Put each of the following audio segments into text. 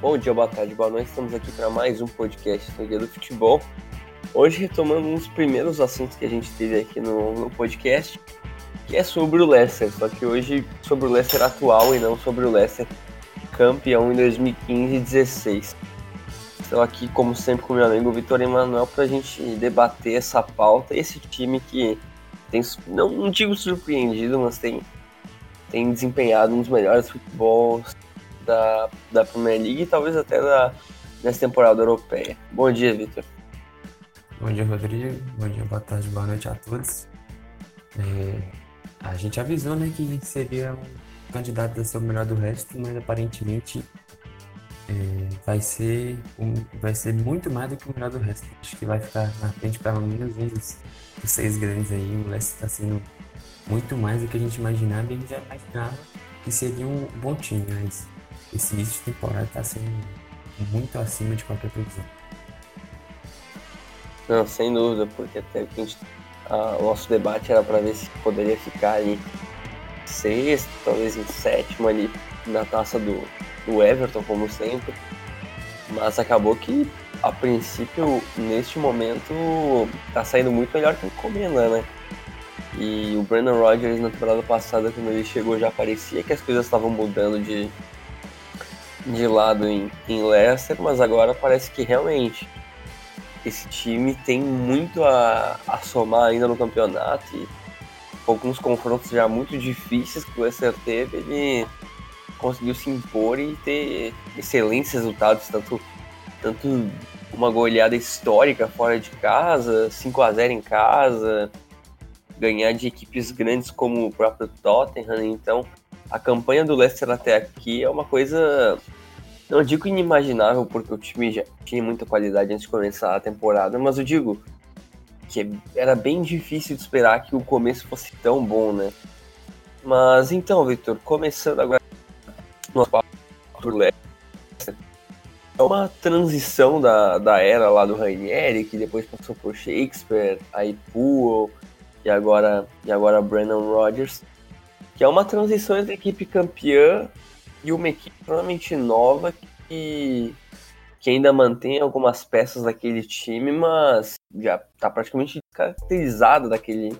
Bom dia, boa tarde, boa noite. Estamos aqui para mais um podcast no Dia do Futebol. Hoje retomando uns primeiros assuntos que a gente teve aqui no, no podcast, que é sobre o Leicester, só que hoje sobre o Leicester atual e não sobre o Leicester campeão em 2015 e 16. Estou aqui, como sempre, com meu amigo Vitor Emanuel para a gente debater essa pauta. Esse time que tem, não, não digo surpreendido, mas tem, tem desempenhado um dos melhores futebols da, da Premier League e talvez até da, nessa temporada europeia. Bom dia, Vitor. Bom dia, Rodrigo. Bom dia, boa tarde, boa noite a todos. É, a gente avisou né, que seria um candidato a ser o melhor do resto, mas aparentemente é, vai, ser um, vai ser muito mais do que o melhor do resto. Acho que vai ficar na frente pelo menos dos seis grandes aí. O Leicester está sendo muito mais do que a gente imaginava e a gente já imaginava que seria um bom time, mas esse início de temporada está sendo muito acima de qualquer previsão. Não, sem dúvida, porque até que a gente, a, o nosso debate era para ver se poderia ficar ali sexto, talvez em sétimo ali na taça do, do Everton, como sempre. Mas acabou que, a princípio, neste momento, tá saindo muito melhor que o Comenda, né? E o Brandon Rodgers na temporada passada, quando ele chegou, já parecia que as coisas estavam mudando de, de lado em, em Leicester, mas agora parece que realmente esse time tem muito a, a somar ainda no campeonato e alguns confrontos já muito difíceis que o Leicester teve, ele conseguiu se impor e ter excelentes resultados, tanto, tanto uma goleada histórica fora de casa, 5 a 0 em casa, ganhar de equipes grandes como o próprio Tottenham, então a campanha do Leicester até aqui é uma coisa não digo inimaginável, porque o time já tinha muita qualidade antes de começar a temporada, mas eu digo que era bem difícil de esperar que o começo fosse tão bom, né? Mas então, Victor, começando agora no por Leicester, é uma transição da, da era lá do Rainieri, que depois passou por Shakespeare, aí Poole e agora, e agora Brandon Rodgers, que é uma transição entre equipe campeã e uma equipe extremamente nova que, que ainda mantém algumas peças daquele time, mas já está praticamente caracterizada daquele,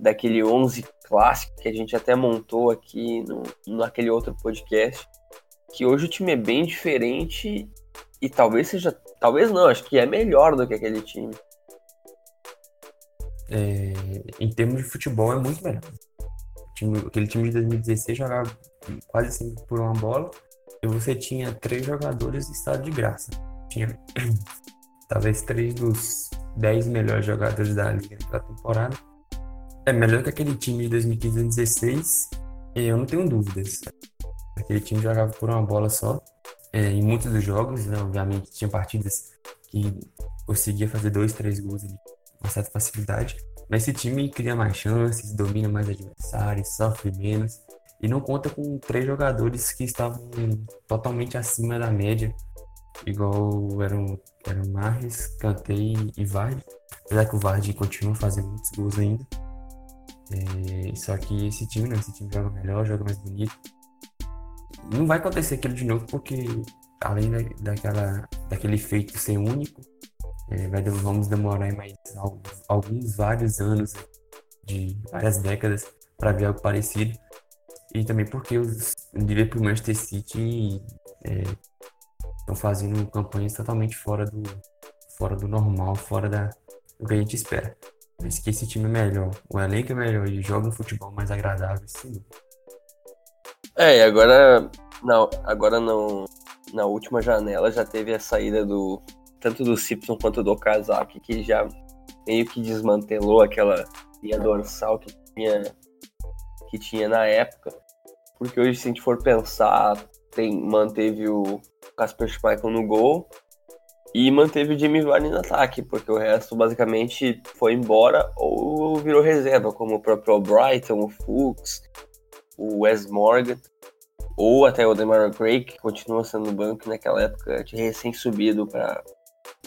daquele 11 clássico que a gente até montou aqui no, naquele outro podcast. Que hoje o time é bem diferente e talvez seja. Talvez não, acho que é melhor do que aquele time. É, em termos de futebol, é muito melhor. Time, aquele time de 2016 jogava quase sempre por uma bola, e você tinha três jogadores em estado de graça. Tinha talvez três dos dez melhores jogadores da liga naquela temporada. É melhor que aquele time de 2015 2016, eu não tenho dúvidas. Aquele time jogava por uma bola só. É, em muitos dos jogos, né, obviamente, tinha partidas que conseguia fazer dois, três gols ali, com certa facilidade. Mas esse time cria mais chances, domina mais adversários, sofre menos e não conta com três jogadores que estavam totalmente acima da média, igual eram, eram Marres, Kantei e Vardy. Apesar que o Vardy continua fazendo muitos gols ainda. É, só que esse time, né, esse time joga melhor, joga mais bonito. Não vai acontecer aquilo de novo, porque além da, daquela, daquele feito ser único, é, vai, vamos demorar mais alguns, alguns vários anos, de várias décadas, para ver algo parecido. E também porque os Liverpool e Manchester City estão é, fazendo campanhas totalmente fora do, fora do normal, fora da, do que a gente espera. Mas que esse time é melhor, o elenco é melhor e joga um futebol mais agradável, sim. É, e agora, não, agora não, na última janela já teve a saída do tanto do Simpson quanto do Okazaki, que já meio que desmantelou aquela linha dorsal que tinha que tinha na época. Porque hoje, se a gente for pensar, tem, manteve o Casper Schmeichel no gol e manteve o Jimmy Varney no ataque, porque o resto basicamente foi embora ou virou reserva, como o próprio Brighton, o Fuchs, o Wes Morgan, ou até o Demar Gray, que continua sendo banco naquela época, de recém-subido para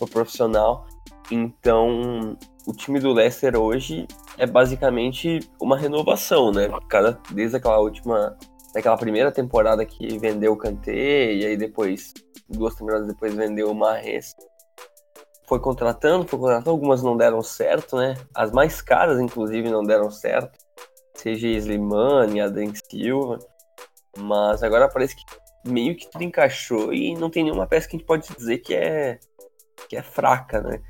o profissional. Então, o time do Leicester hoje é basicamente uma renovação, né? Cada, desde aquela última, daquela primeira temporada que vendeu o Kanté, e aí depois duas temporadas depois vendeu o Marres. Foi contratando, foi contratando, algumas não deram certo, né? As mais caras, inclusive, não deram certo. Seja Slimane, Adrien Silva. Mas agora parece que meio que tudo encaixou e não tem nenhuma peça que a gente pode dizer que é, que é fraca, né?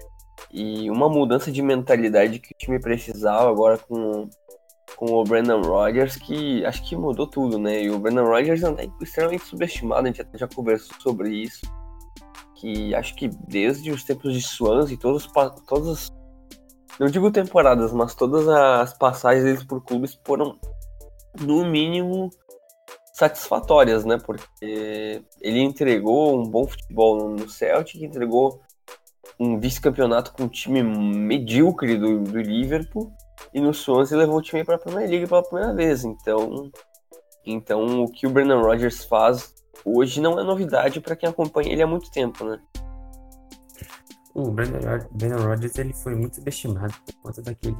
E uma mudança de mentalidade que o time precisava agora com, com o Brandon Rodgers, que acho que mudou tudo, né? E o Brandon Rodgers é extremamente subestimado, a gente já conversou sobre isso. Que acho que desde os tempos de Swans e todos, todas não digo temporadas, mas todas as passagens deles por clubes foram, no mínimo, satisfatórias, né? Porque ele entregou um bom futebol no Celtic, entregou um vice-campeonato com um time medíocre do, do Liverpool e no Swansea levou o time para a Premier League pela primeira vez. Então, então o que o Brendan Rodgers faz hoje não é novidade para quem acompanha ele há muito tempo, né? O Brendan, Rodgers ele foi muito subestimado por conta daquele,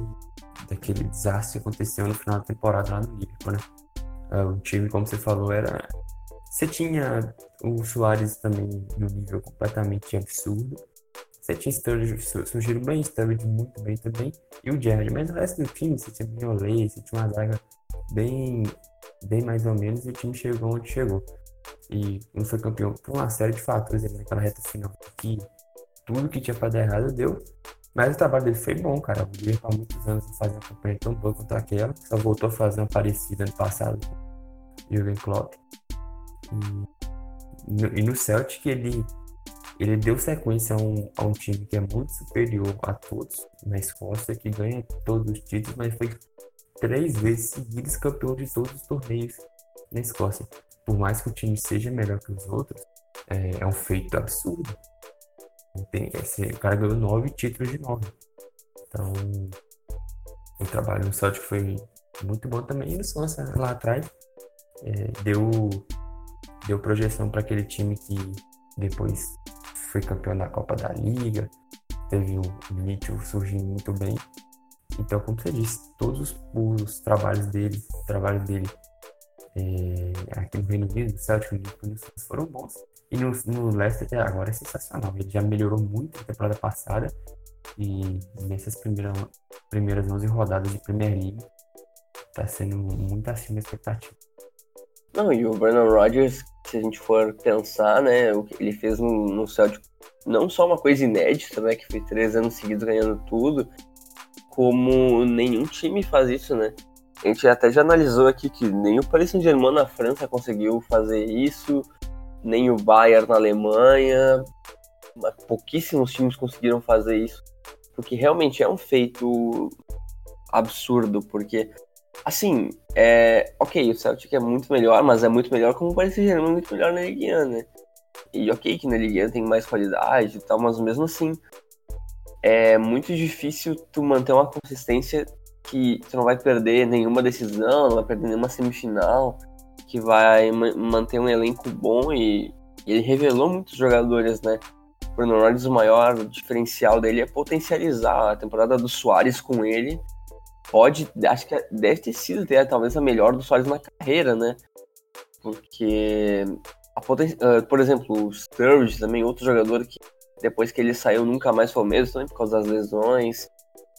daquele desastre que aconteceu no final da temporada lá no Liverpool, né? Uh, o time, como você falou, era. Você tinha o Soares também no nível completamente absurdo. Você tinha surgiram bem, Sturridge muito bem também, e o Jared. Mas o resto do time, você tinha Mignolet, você tinha uma zaga bem, bem mais ou menos, e o time chegou onde chegou. E não foi campeão por uma série de fatores ali naquela reta final, que tudo que tinha pra dar errado deu. Mas o trabalho dele foi bom, cara. O Liverpool há muitos anos não fazia uma campanha tão boa quanto aquela. Só voltou a fazer uma parecida ano passado com Jürgen Klopp. E e no Celtic ele, ele deu sequência a um, a um time que é muito superior a todos na Escócia, que ganha todos os títulos, mas foi três vezes seguidos campeão de todos os torneios na Escócia. Por mais que o time seja melhor que os outros, é, é um feito absurdo. Tem, esse, o cara ganhou nove títulos de nove. Então, o trabalho no Celtic foi muito bom também. E no Sonsa, lá atrás, é, deu, deu projeção para aquele time que depois foi campeão da Copa da Liga. Teve o Mitchell surgindo muito bem. Então, como você disse, todos os, os trabalhos dele, trabalho dele é, aqui no Reino Unido, no Celtic, no foram bons. E no, no Leicester até agora é sensacional. Ele já melhorou muito na temporada passada. E nessas primeiras, primeiras 11 rodadas de Premier League, tá sendo muito acima da expectativa. Não, e o Bernard Rodgers, se a gente for pensar, né, o que ele fez no, no Celtic, não só uma coisa inédita, né, que foi três anos seguidos ganhando tudo, como nenhum time faz isso, né? A gente até já analisou aqui que nem o Paris Saint-Germain na França conseguiu fazer isso, nem o Bayern na Alemanha. Pouquíssimos times conseguiram fazer isso, porque realmente é um feito absurdo, porque assim, é, ok, o Celtic é muito melhor, mas é muito melhor como Paris Saint-Germain é muito melhor na Ligue 1, né? E ok que na Ligue 1 tem mais qualidade e tal, mas mesmo assim é muito difícil tu manter uma consistência que tu não vai perder nenhuma decisão, não vai perder nenhuma semifinal que vai manter um elenco bom e, e, ele revelou muitos jogadores, né? Bruno Rodgers, o maior diferencial dele é potencializar a temporada do Soares com ele. Pode, acho que deve ter sido até, talvez a melhor do Soares na carreira, né? Porque, uh, por exemplo, o Sturridge também, outro jogador que depois que ele saiu nunca mais foi o mesmo, também por causa das lesões.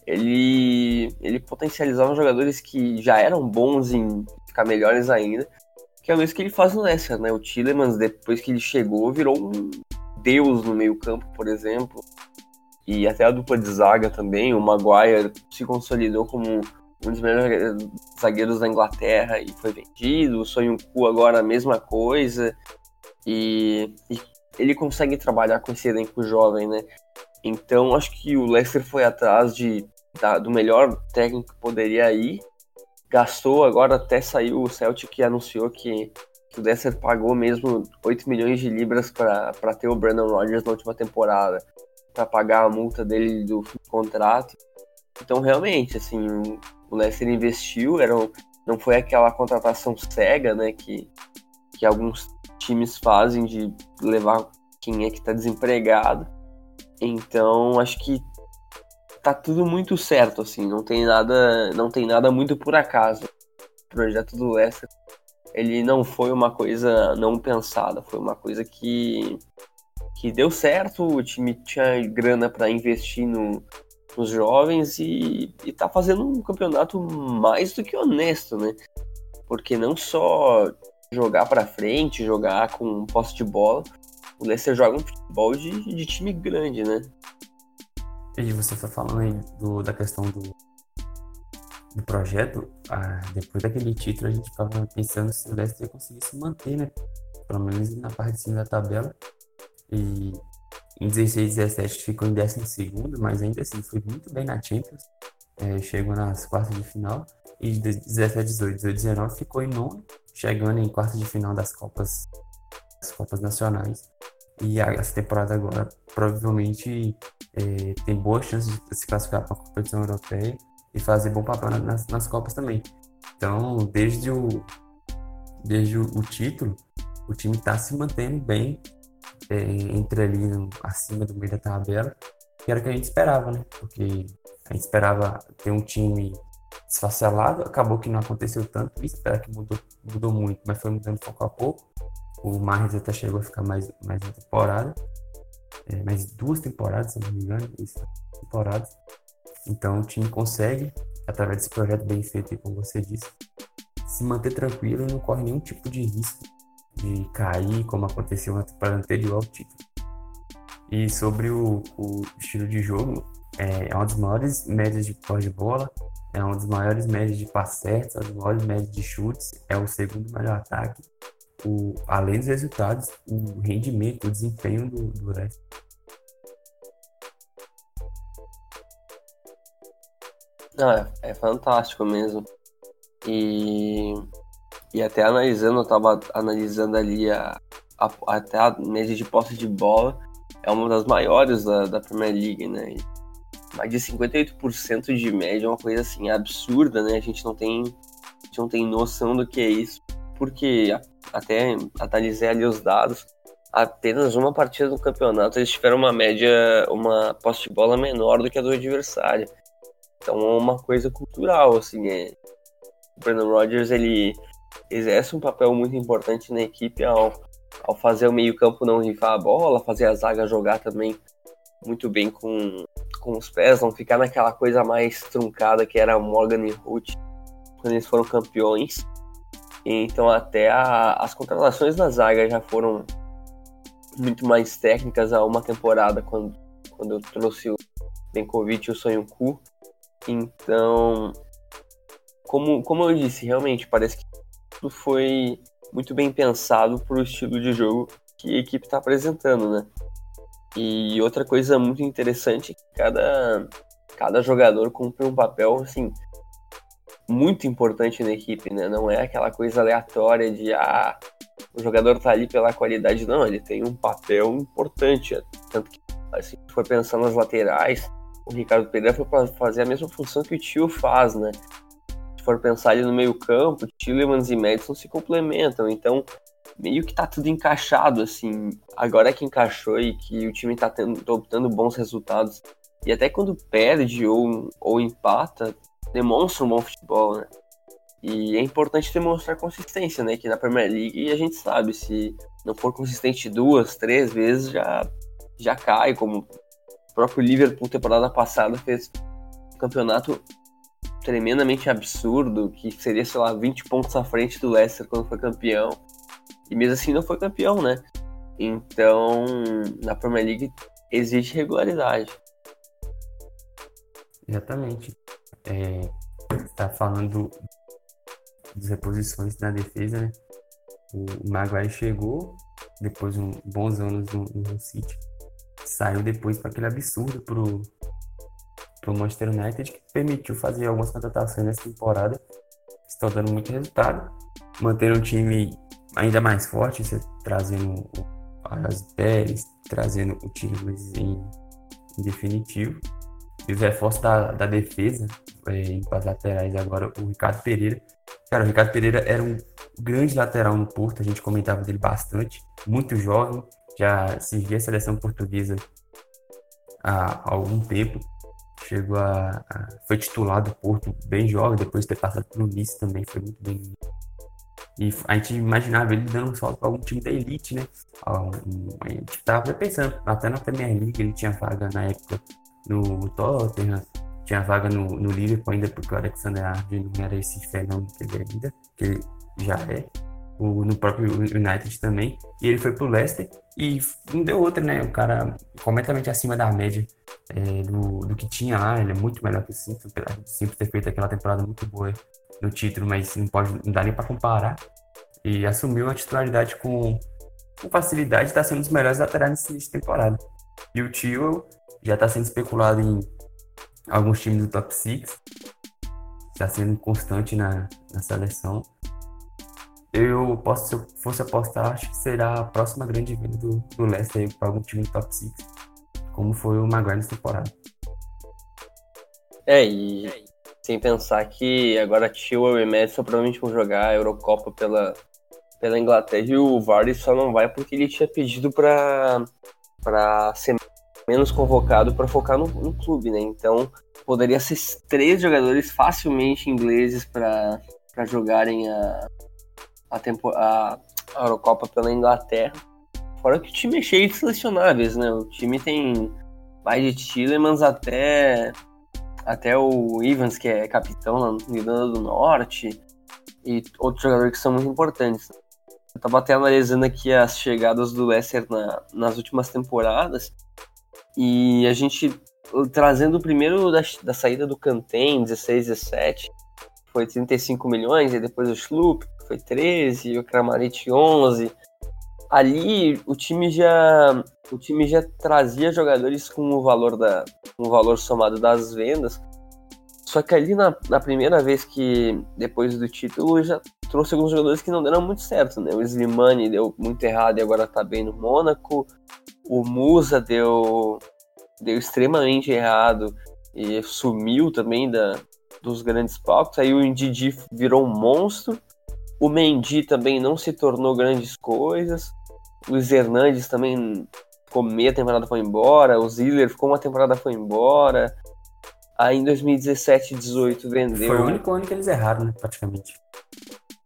Ele, ele potencializava jogadores que já eram bons em ficar melhores ainda que é o mesmo que ele faz no né? O Tillemans, depois que ele chegou, virou um deus no meio campo, por exemplo. E até a dupla de zaga também, o Maguire se consolidou como um dos melhores zagueiros da Inglaterra e foi vendido. O Soyuncu agora a mesma coisa. E, e, ele consegue trabalhar com esse elenco jovem, né? Então acho que o Leicester foi atrás de, da, do melhor técnico que poderia ir gastou, agora até saiu o Celtic que anunciou que, que o Leicester pagou mesmo 8 milhões de libras para ter o Brandon Rodgers na última temporada, para pagar a multa dele do contrato. Então, realmente, assim, o Leicester investiu, era não foi aquela contratação cega, né, que, que alguns times fazem de levar quem é que está desempregado. Então, acho que tá tudo muito certo, assim, não tem nada, não tem nada muito por acaso. O projeto do Leicester, ele não foi uma coisa não pensada, foi uma coisa que, que deu certo, o time tinha grana para investir no, nos jovens e, e tá fazendo um campeonato mais do que honesto, né? Porque não só jogar para frente, jogar com posse de bola, o Leicester joga um futebol de, de time grande, né? E você está falando aí do, da questão do, do projeto, ah, depois daquele título a gente estava pensando se o Leicester conseguisse manter, né? Pelo menos na parte de cima da tabela. E em 16 17 ficou em 12, mas ainda assim foi muito bem na Champions. É, chegou nas quartas de final. E de 17 18, 18 19 ficou em nono, chegando em quartas de final das Copas, das Copas Nacionais. E essa temporada agora provavelmente é, tem boas chances de se classificar para a competição europeia e fazer bom papel nas, nas Copas também. Então, desde o, desde o, o título, o time está se mantendo bem entre ali acima do meio da tabela, que era o que a gente esperava, né? Porque a gente esperava ter um time desfacelado, acabou que não aconteceu tanto, isso espera que mudou, mudou muito, mas foi mudando pouco a pouco. O Marres até chegou a ficar mais, mais uma temporada, é, mais duas temporadas, se não me engano, isso, temporadas. Então o time consegue, através desse projeto bem feito, como você disse, se manter tranquilo e não corre nenhum tipo de risco de cair, como aconteceu na temporada anterior ao título. E sobre o, o estilo de jogo, é, é uma das maiores médias de posse de bola, é uma das maiores médias de passes certos, as maiores médias de chutes, é o segundo melhor ataque o, além dos resultados, o rendimento, o desempenho do, do. Não, é, é, fantástico mesmo. E, e até analisando, eu tava analisando ali a, a, até a média de posse de bola, é uma das maiores da, da Premier League, né? E mais de 58% de média é uma coisa assim absurda, né? A gente não tem, gente não tem noção do que é isso, porque até analisei ali os dados, apenas uma partida do campeonato eles tiveram uma média, uma posse de bola menor do que a do adversário. Então é uma coisa cultural, assim, é... o Brandon Rodgers ele exerce um papel muito importante na equipe ao, ao fazer o meio campo não rifar a bola, fazer a zaga jogar também muito bem com, com os pés, não ficar naquela coisa mais truncada que era Morgan e Ruth quando eles foram campeões. Então até a, as contratações da zaga já foram muito mais técnicas há uma temporada quando, quando eu trouxe o Benkovic e o Sonho Ku. Então, como, como eu disse, realmente parece que foi muito bem pensado para o estilo de jogo que a equipe está apresentando, né? E outra coisa muito interessante é que cada, cada jogador cumpre um papel assim muito importante na equipe, né? Não é aquela coisa aleatória de ah, o jogador tá ali pela qualidade, não, ele tem um papel importante. Tanto que, assim, for pensar nas laterais, o Ricardo Pereira foi para fazer a mesma função que o Tio faz, né? For pensar ali no meio-campo, Tillemans e Madison se complementam, então meio que tá tudo encaixado, assim. Agora que encaixou e que o time tá, tendo, tá obtendo bons resultados. E até quando perde ou, ou empata, demonstra um bom futebol, né? E é importante demonstrar consistência, né? Que na Premier League a gente sabe, se não for consistente duas, três vezes, já, já cai, como o próprio Liverpool temporada passada fez campeonato tremendamente absurdo, que seria, sei lá, 20 pontos à frente do Leicester quando foi campeão. E mesmo assim não foi campeão, né? Então, na Premier League existe regularidade. Exatamente é, tá falando das reposições na defesa, né? O Maguire chegou depois de bons anos no, no City, saiu depois para aquele absurdo pro, pro Manchester United que permitiu fazer algumas contratações nessa temporada, estão dando muito resultado, mantendo um time ainda mais forte, trazendo o Aras Pérez, trazendo o time em, em definitivo e os reforços da, da defesa, é, para as laterais agora, o Ricardo Pereira. Cara, o Ricardo Pereira era um grande lateral no Porto, a gente comentava dele bastante, muito jovem, já servia a seleção portuguesa há, algum tempo. Chegou a, a, foi titular do Porto bem jovem, depois de ter passado pelo Nice também, foi muito bem. E a gente imaginava ele dando um salto para algum time da elite, né? A gente tava pensando, até na Premier League ele tinha vaga na época no Tottenham, tinha vaga no, no Liverpool ainda, porque o Alexander Arnold não era esse fenômeno que ele é ainda, que ele já é. O, no próprio United também. E ele foi pro Leicester e não deu outra, né? O cara completamente acima da média é, do, do que tinha lá. Ele é muito melhor que o Simpson, apesar ter feito aquela temporada muito boa no título, mas não pode não dá nem para comparar. E assumiu a titularidade com, com facilidade, está sendo um dos melhores laterais nesse início de temporada. E o Tio já está sendo especulado em alguns times do top 6. Está sendo constante na, na seleção. Eu posso, se eu fosse apostar, acho que será a próxima grande venda do, do Leicester para algum time do top 6, como foi o Maguire nessa temporada. É, e sem pensar que agora Chilwell e Madison provavelmente vão jogar a Eurocopa pela, pela Inglaterra e o Vardy só não vai porque ele tinha pedido para ser menos convocado para focar no, no, clube, né? Então poderia ser três jogadores facilmente ingleses para jogarem a, a, tempo, a, a Eurocopa pela Inglaterra. Fora que o time é cheio de selecionáveis, né? O time tem mais de Tillemans até até o Evans, que é capitão lá no Irlanda do Norte, e outros jogadores que são muito importantes. Eu tava até analisando aqui as chegadas do Leicester na, nas últimas temporadas, e a gente, trazendo o primeiro da, da saída do Cantem, 16, 17, foi 35 milhões, e depois o Schlupp, foi 13, e o Kramaric 11. Ali o time já o time já trazia jogadores com o valor da com o valor somado das vendas. Só que ali na, na primeira vez que depois do título já trouxe alguns jogadores que não deram muito certo, né? O Slimani deu muito errado e agora tá bem no Mônaco. O Musa deu deu extremamente errado e sumiu também da, dos grandes palcos. Aí o Indidi virou um monstro. O Mendy também não se tornou grandes coisas. O Luiz Hernandes também ficou meia temporada foi embora. O Ziller ficou uma temporada foi embora. Aí em 2017 18 vendeu. Foi o único ano que eles erraram, né, praticamente.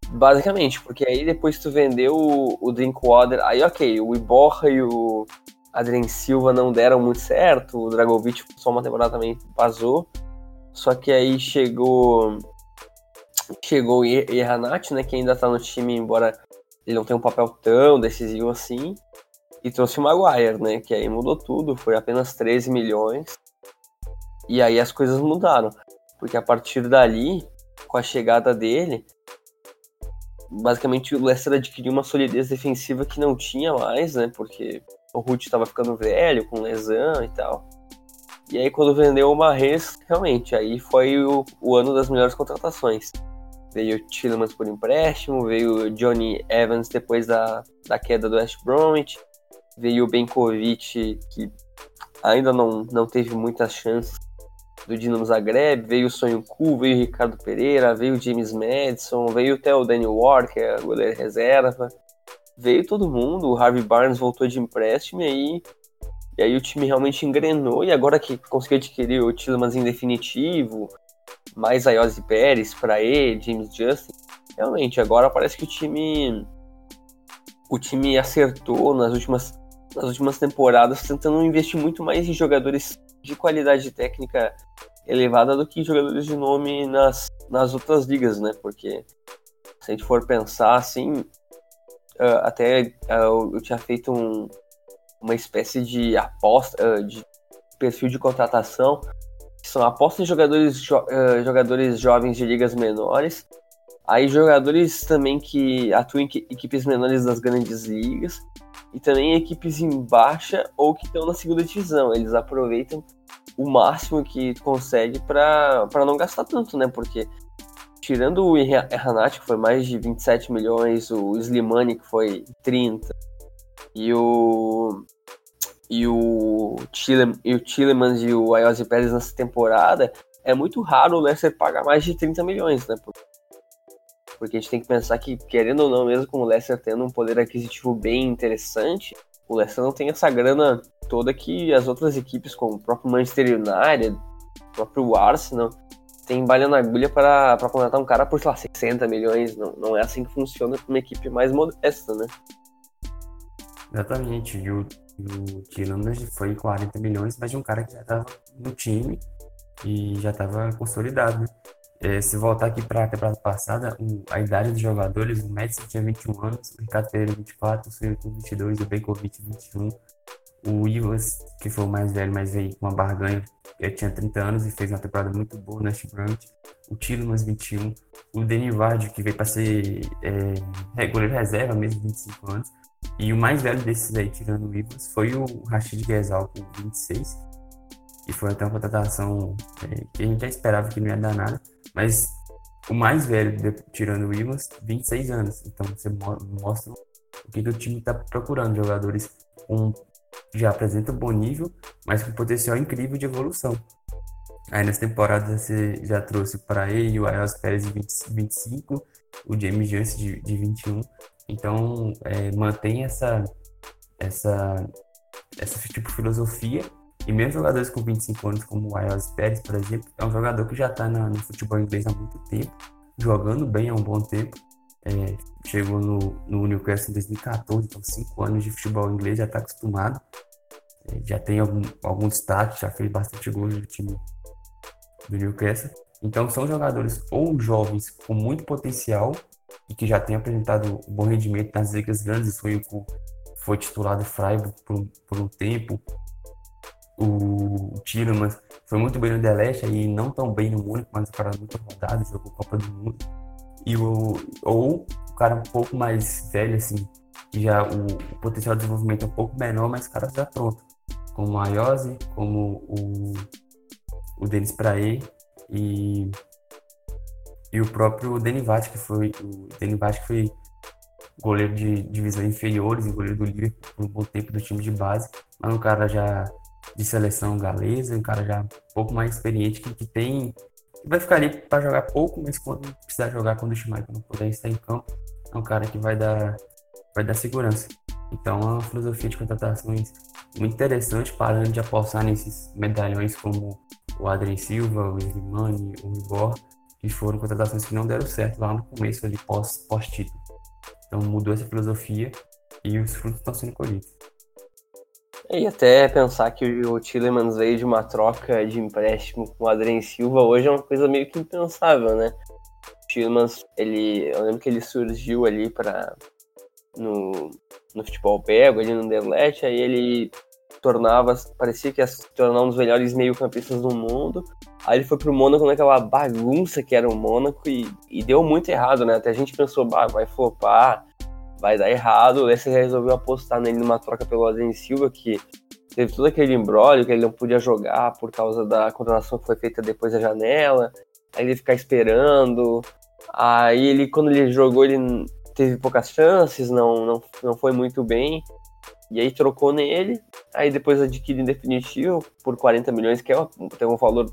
Basicamente, porque aí depois tu vendeu o, o Drinkwater. Aí ok, o Iborra e o Adrien Silva não deram muito certo. O Dragovic só uma temporada também vazou. Só que aí chegou chegou o Erranati, né, que ainda tá no time, embora ele não tenha um papel tão decisivo assim, e trouxe o Maguire, né, que aí mudou tudo, foi apenas 13 milhões, e aí as coisas mudaram, porque a partir dali, com a chegada dele, basicamente o Leicester adquiriu uma solidez defensiva que não tinha mais, né, porque o Ruth estava ficando velho, com lesão e tal. E aí quando vendeu o Marres, realmente, aí foi o, o ano das melhores contratações. Veio Tillemans por empréstimo, veio Johnny Evans depois da, da queda do West Bromwich, veio o Benkovic, que ainda não, não teve muitas chances do Dinamo Zagreb, veio o Sonho Ku, veio o Ricardo Pereira, veio o James Madison, veio até o Daniel Walker, goleiro reserva, veio todo mundo, o Harvey Barnes voltou de empréstimo e aí, e aí o time realmente engrenou e agora que conseguiu adquirir o Tillemans em definitivo, mais a Yossi Pérez ele, James Justin. Realmente, agora parece que o time o time acertou nas últimas, nas últimas temporadas, tentando investir muito mais em jogadores de qualidade técnica elevada do que jogadores de nome nas, nas outras ligas, né? Porque se a gente for pensar assim, uh, até uh, eu tinha feito um, uma espécie de aposta, uh, de perfil de contratação são apostas em jogadores, jo uh, jogadores jovens de ligas menores, aí jogadores também que atuam em equipes menores das grandes ligas, e também equipes em baixa ou que estão na segunda divisão. Eles aproveitam o máximo que consegue para não gastar tanto, né? Porque tirando o Erranati, que foi mais de 27 milhões, o Slimani, que foi 30, e o e o, Chile, e o Tillemans e o Ayose Pérez nessa temporada, é muito raro o Leicester pagar mais de 30 milhões, né? Porque a gente tem que pensar que, querendo ou não, mesmo com o Leicester tendo um poder aquisitivo bem interessante, o Leicester não tem essa grana toda que as outras equipes, como o próprio Manchester United, o próprio Arsenal, tem balha na agulha para contratar um cara por, sei lá, 60 milhões. Não, não é assim que funciona com uma equipe mais modesta, né? Exatamente. E o, o Tillanders foi 40 milhões, mas de um cara que já estava no time e já estava consolidado? É, se voltar aqui para a temporada passada, a idade dos jogadores, o Madison tinha 21 anos, o Ricardo Pereira 24, o Silvio 22, o Bekovic 21, o Ivas, que foi o mais velho, mas veio com uma barganha, ele tinha 30 anos e fez uma temporada muito boa na Brant, o Tilmans 21, o Denivardio, que veio para ser é, goleiro reserva mesmo, 25 anos, e o mais velho desses aí, tirando o Ivas, foi o Rashid Ghezal, com 26, e foi até uma contratação é, que a gente já esperava que não ia dar nada, mas o mais velho, tirando o Ivas, 26 anos. Então você mostra o que, que o time está procurando, jogadores com já apresentam bom nível, mas com potencial incrível de evolução. Aí nessa temporada você já trouxe para ele o Ayos Pérez de 20, 25, o James Jones de, de 21. Então é, mantém essa, essa, essa tipo filosofia e mesmo jogadores com 25 anos, como o Ayos Pérez, por exemplo, é um jogador que já está no futebol inglês há muito tempo, jogando bem há um bom tempo. É, chegou no, no Newcastle em 2014, então 5 anos de futebol inglês, já está acostumado. É, já tem algum, algum destaque, já fez bastante gols no time do Newcastle. Então são jogadores ou jovens com muito potencial e que já têm apresentado bom rendimento nas ligas grandes. Foi, foi titular do Freiburg por, por um tempo, o Tielemans foi muito bem no Deleste e não tão bem no Múnich, mas o cara muito rodado, jogou Copa do Mundo. E o, ou o cara um pouco mais velho, assim, que já o, o, potencial de desenvolvimento é um pouco menor, mas o cara já pronto. Como o Ayose, como o, o Denis Praê e, e o próprio Denivat, que foi o Denivat que foi goleiro de divisões inferiores e goleiro do Liverpool por um bom tempo do time de base, mas um cara já de seleção galesa, um cara já um pouco mais experiente, que, que tem. Que vai ficar ali para jogar pouco, mas quando precisar jogar, quando o Schmeichel não puder estar em campo, é um cara que vai dar, vai dar segurança. Então é uma filosofia de contratações muito interessante, parando de apostar nesses medalhões como o Adrien Silva, o Slimani, o Igor, que foram contratações que não deram certo lá no começo, ali pós-título. Pós então mudou essa filosofia e os frutos estão sendo colhidos. E até pensar que o Tillemans veio de uma troca de empréstimo com o Adrien Silva hoje é uma coisa meio que impensável, né? O Tillemans, ele, eu lembro que ele surgiu ali para no, no futebol pego, ali no Derlete, aí ele tornava, parecia que ia se tornar um dos melhores meio-campistas do mundo. Aí ele foi pro Mônaco naquela bagunça que era o Mônaco e, e deu muito errado, né? Até a gente pensou, bah, vai flopar, vai dar errado. O Leicester resolveu apostar nele numa troca pelo Adrien Silva, que teve todo aquele embrólio que ele não podia jogar por causa da contratação que foi feita depois da janela. Aí ele ficar esperando. Aí ele, quando ele jogou, ele teve poucas chances, não, não, não foi muito bem. E aí trocou nele. Aí depois adquiriu em definitivo por 40 milhões, que é tem um valor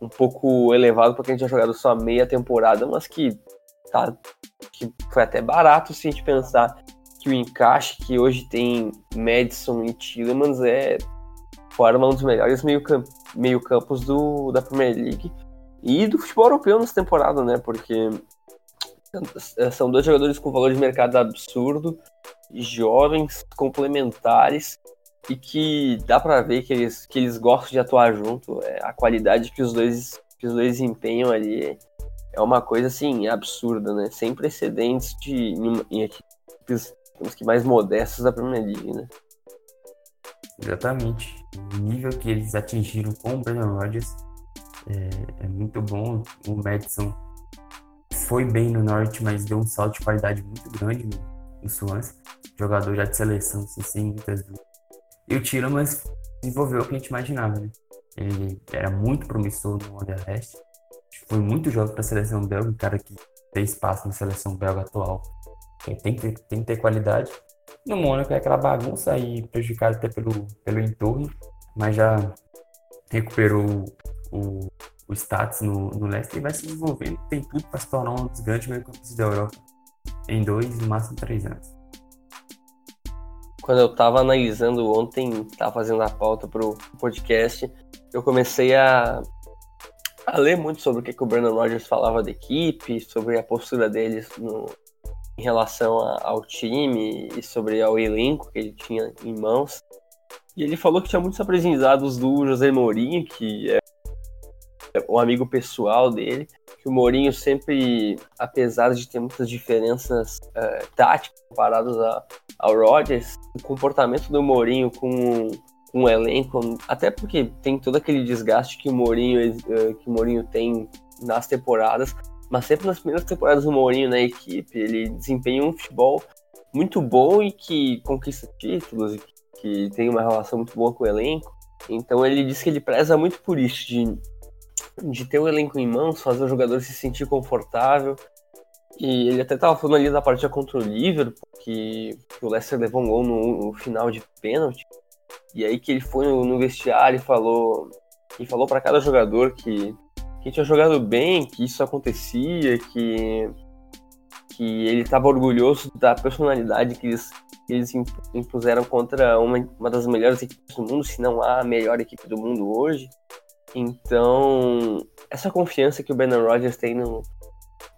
um pouco elevado para quem tinha jogado só meia temporada, mas que tá que foi até barato se a gente pensar que o encaixe que hoje tem Madison e Tillemans é forma um dos melhores meio, camp meio do, da Premier League e do futebol europeu nessa temporada, né? Porque são dois jogadores com valor de mercado absurdo, jovens, complementares e que dá para ver que eles, que eles gostam de atuar junto. É, a qualidade que os dois que os dois empenham ali é uma coisa assim absurda, né? Sem precedentes de em, em equipes que mais modestas da Premier League, né? Exatamente. O nível que eles atingiram com o Brandon Rodgers é, é muito bom. O Madison foi bem no Norte, mas deu um salto de qualidade muito grande no, no Swans. Jogador já de seleção, assim, sem muitas dúvidas. E o Tielemans desenvolveu o que a gente imaginava, né? Ele era muito promissor no Wanderlust foi muito jovem para a seleção belga, um cara que tem espaço na seleção belga atual. Tem que ter, tem que ter qualidade. No Mônaco é aquela bagunça aí, prejudicado até pelo, pelo entorno, mas já recuperou o, o status no, no Leicester e vai se desenvolvendo. Tem tudo para se tornar um dos grandes meio-campistas da Europa em dois, no máximo três anos. Quando eu estava analisando ontem, estava fazendo a pauta para o podcast, eu comecei a a ler muito sobre o que, que o Brandon Rodgers falava da equipe, sobre a postura deles no, em relação a, ao time e sobre o elenco que ele tinha em mãos. E ele falou que tinha muitos aprendizados do José Mourinho, que é um amigo pessoal dele, que o Mourinho sempre, apesar de ter muitas diferenças uh, táticas comparadas a, ao Rodgers, o comportamento do Mourinho com um elenco, até porque tem todo aquele desgaste que o Mourinho, uh, que o Mourinho tem nas temporadas, mas sempre nas primeiras temporadas do Mourinho na equipe, ele desempenha um futebol muito bom e que conquista títulos e que tem uma relação muito boa com o elenco. Então ele diz que ele preza muito por isso, de de ter o elenco em mãos, fazer o jogador se sentir confortável. E ele até estava falando ali da partida contra o Liverpool, que, que o Leicester levou um gol no, no, final de pênalti. E aí que ele foi no, no vestiário e falou, e falou para cada jogador que, que tinha jogado bem, que isso acontecia, que, que ele estava orgulhoso da personalidade que eles, que eles impuseram contra uma, uma das melhores equipes do mundo, se não a melhor equipe do mundo hoje. Então, essa confiança que o Brandon Rodgers tem no,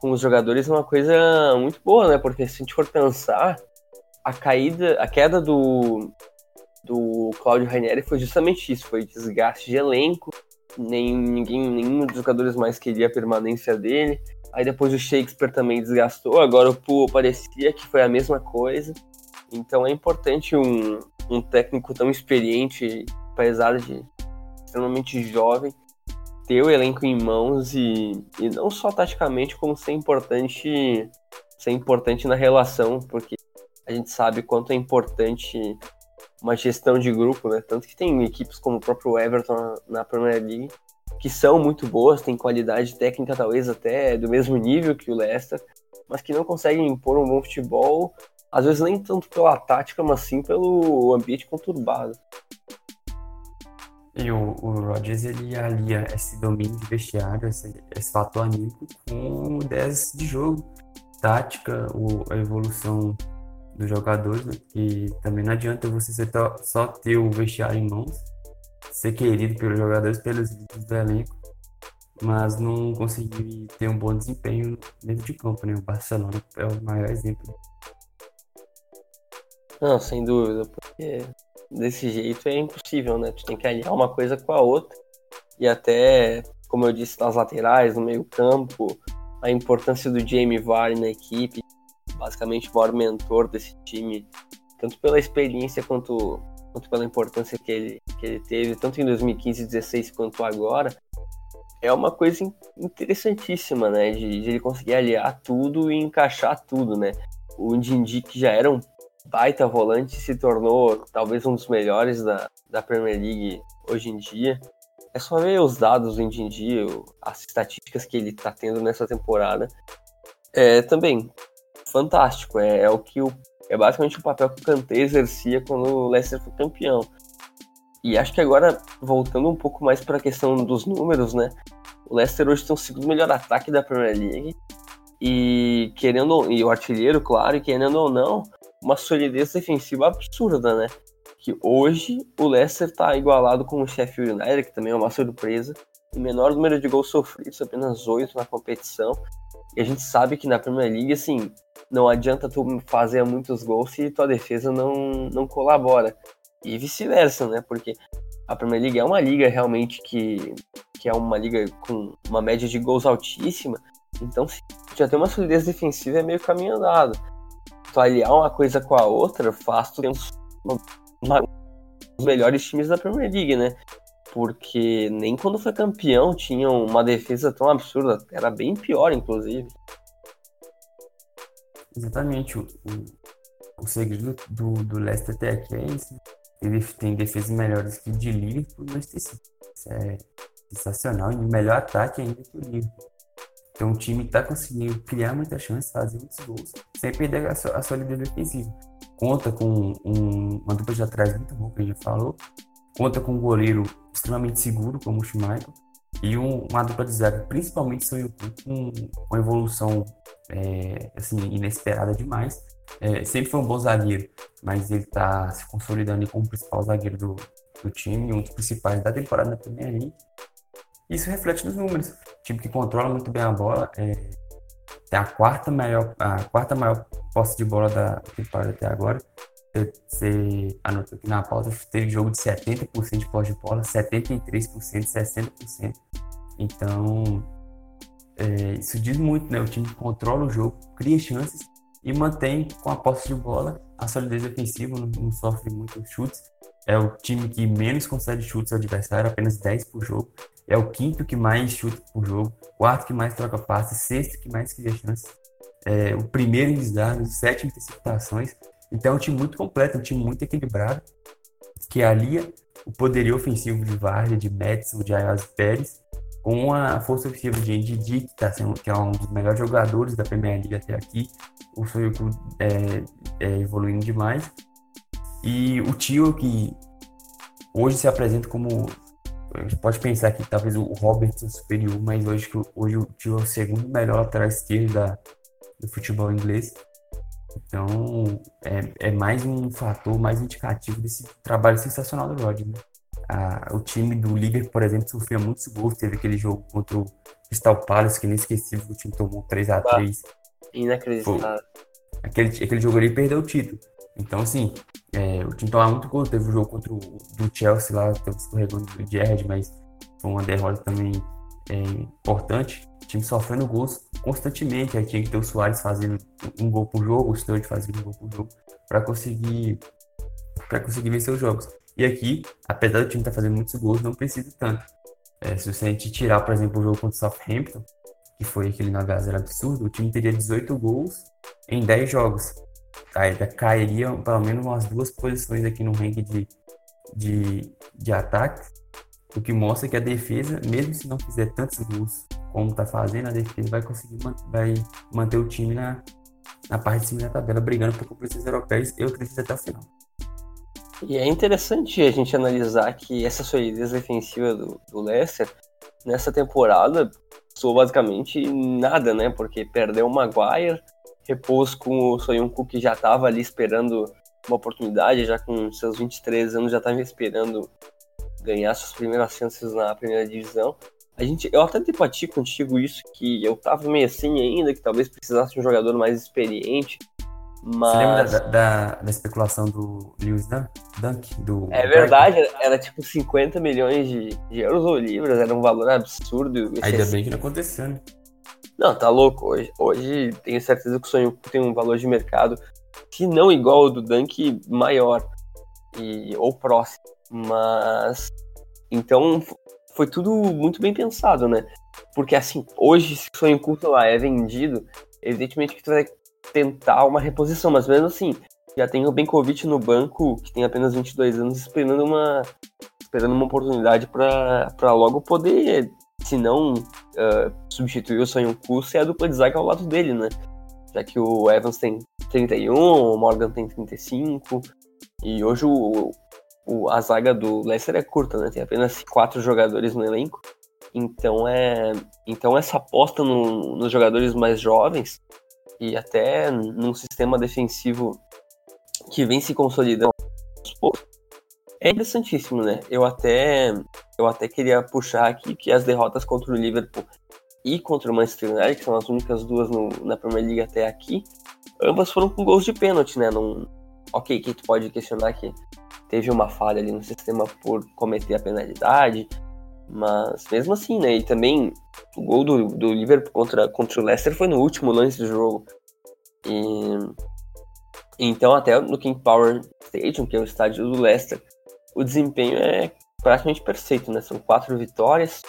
com os jogadores é uma coisa muito boa, né? Porque se a gente for pensar, a caída, a queda do, do Claudio Ranieri foi justamente isso, foi desgaste de elenco, nem, ninguém, nenhum dos jogadores mais queria a permanência dele. Aí depois o Shakespeare também desgastou, agora o Poole parecia que foi a mesma coisa. Então é importante um, um técnico tão experiente, apesar de extremamente jovem, ter o elenco em mãos e, e não só taticamente, como ser importante, ser importante na relação, porque a gente sabe quanto é importante uma gestão de grupo, né? Tanto que tem equipes como o próprio Everton na, Premier League que são muito boas, têm qualidade técnica talvez até do mesmo nível que o Leicester, mas que não conseguem impor um bom futebol, às vezes nem tanto pela tática, mas sim pelo ambiente conturbado. E o, o Rodgers, ele alia esse domínio de vestiário, esse, esse fator anímico, com ideias de jogo, tática, o, a evolução dos jogadores, né? E também não adianta você só ter o vestiário em mãos, ser querido pelos jogadores, pelos líderes do elenco, mas não conseguir ter um bom desempenho dentro de campo, né? O Barcelona é o maior exemplo. Não, sem dúvida, porque desse jeito é impossível, né? Tu tem que alinhar uma coisa com a outra. E até, como eu disse, nas laterais, no meio-campo, a importância do Jamie Vardy na equipe, basicamente o maior mentor desse time, tanto pela experiência quanto, quanto pela importância que ele, que ele teve, tanto em 2015 e 2016 quanto agora, é uma coisa interessantíssima, né? De, de ele conseguir aliar tudo e encaixar tudo, né? O Ndindi, que já era um baita volante, se tornou talvez um dos melhores da, da Premier League hoje em dia. É só ver os dados hoje em dia, as estatísticas que ele está tendo nessa temporada. É também fantástico. É, é, o que o, é basicamente o papel que o Kanté exercia quando o Leicester foi campeão. E acho que agora, voltando um pouco mais para a questão dos números, né? O Leicester hoje tem o segundo melhor ataque da Premier League. E querendo, e o artilheiro, claro, e querendo ou não, uma solidez defensiva absurda, né? Que hoje o Leicester está igualado com o Sheffield United, que também é uma surpresa, em menor número de gols sofridos, apenas oito na competição. E a gente sabe que na Premier League, assim, não adianta tu fazer muitos gols se tua defesa não, não colabora. E vice-versa, né? Porque a Premier League é uma liga realmente que, que é uma liga com uma média de gols altíssima. Então, se já tem uma solidez defensiva, é meio caminho andado tu aliar uma coisa com a outra, faz tu ter um, uma, os melhores times da Premier League, né? Porque nem quando foi campeão tinha uma defesa tão absurda, era bem pior, inclusive. Exatamente, o, o, o segredo do, do Leicester até aqui é isso. Ele tem defesas melhores que de Liverpool City. Isso é sensacional. E melhor ataque ainda que o Liverpool. Então o time está conseguindo criar muita chance, fazer muitos gols, sem perder a, a solidez defensiva. Conta com um, uma dupla de atrás muito boa, que a gente falou. Conta com um goleiro extremamente seguro, como o Schmeichel. E um, uma dupla de zaga, principalmente Sonho com uma evolução é, assim, inesperada demais. É, sempre foi um bom zagueiro, mas ele está se consolidando como o principal zagueiro do, do time, um dos principais da temporada na Premier League. Isso reflete nos números. O time que controla muito bem a bola é, tem a quarta maior, a quarta maior posse de bola da temporada até agora. Você anotou aqui na pauta, teve jogo de 70% de posse de bola, 73%, 60%. Então, é, isso diz muito, né? O time controla o jogo, cria chances e mantém com a posse de bola a solidez defensiva, não, não sofre muitos chutes. É o time que menos concede chutes ao adversário, apenas 10 por jogo. É o quinto que mais chuta por jogo, quarto que mais troca passes, sexto que mais cria chances. É, o primeiro em desarmes, sétimo em interceptações. Então é um time muito completo, um time muito equilibrado, que alia o poderio ofensivo de Vargas, de Madison, de Ayaz Pérez, com a força ofensiva de Ndidi, que, tá sendo, que é um dos melhores jogadores da Premier League até aqui, o Soyuku é, é, evoluindo demais, e o Tio, que hoje se apresenta como. A gente pode pensar que talvez o Robertson superior, mas hoje, hoje o Tio é o segundo melhor lateral esquerdo da, do futebol inglês. Então, é, é mais um fator mais indicativo desse trabalho sensacional do Rodgers. Né? o time do Liverpool, por exemplo, sofreu muitos gols. Teve aquele jogo contra o Crystal Palace, que inesquecível, o time tomou 3x3. Inacreditável. Aquele, aquele jogo ali perdeu o título. Então, assim, é, o time tomava muito gol. Teve o um jogo contra o do Chelsea lá, teve escorregando do Gerrard, mas foi uma derrota também é, importante. O time sofrendo gols constantemente. Aí tinha que ter o Soares fazendo um gol por jogo, o Sturridge fazendo um gol por jogo, para conseguir, para conseguir vencer os jogos. E aqui, apesar do time estar tá fazendo muitos gols, não precisa tanto. É, se você tirar, por exemplo, o jogo contra o Southampton, que foi aquele na Gaza era absurdo, o time teria 18 gols em 10 jogos. Ainda cairia pelo menos umas duas posições aqui no ranking de, de, de ataque, o que mostra que a defesa, mesmo se não fizer tantos gols como está fazendo, a defesa vai conseguir vai manter o time na, na parte de cima da tabela, brigando por competições europeias, eu acredito até o final. E é interessante a gente analisar que essa solidez defensiva do, do Leicester nessa temporada sou basicamente nada, né? Porque perdeu o Maguire, repôs com o Soyuncu que já estava ali esperando uma oportunidade, já com seus 23 anos já estava esperando ganhar suas primeiras chances na primeira divisão. A gente, eu até debati contigo isso, que eu tava meio assim ainda, que talvez precisasse de um jogador mais experiente, mas... Você lembra da, da, da especulação do Lewis Dunk? Do, é verdade, era tipo 50 milhões de, de, euros ou libras, era um valor absurdo. Ainda bem que não aconteceu, né? Não, tá louco. Hoje, hoje tenho certeza que o sonho tem um valor de mercado, se não igual ao do Dunk, maior. E, ou próximo. Mas. Então, foi tudo muito bem pensado, né? Porque assim, hoje, se o sonho culto lá é vendido, evidentemente que tu vai tentar uma reposição, mas mesmo assim, já tem o Benkovic no banco, que tem apenas 22 anos, esperando uma, esperando uma oportunidade para logo poder, se não uh, substituir o Sonho Curso, é a dupla de zaga ao lado dele, né? Já que o Evans tem 31, o Morgan tem 35, e hoje o, o, a zaga do Leicester é curta, né? Tem apenas quatro jogadores no elenco. Então é, então essa aposta no, nos jogadores mais jovens e até num sistema defensivo que vem se consolidando é interessantíssimo, né? Eu até eu até queria puxar aqui que as derrotas contra o Liverpool e contra o Manchester United, que são as únicas duas no, na Premier League até aqui, ambas foram com gols de pênalti, né? Num, ok, que tu pode questionar que teve uma falha ali no sistema por cometer a penalidade, mas mesmo assim, né? E também o gol do, do Liverpool contra, contra o Leicester foi no último lance do jogo. E então até no King Power Stadium, que é o estádio do Leicester, o desempenho é praticamente perfeito, né? São quatro vitórias,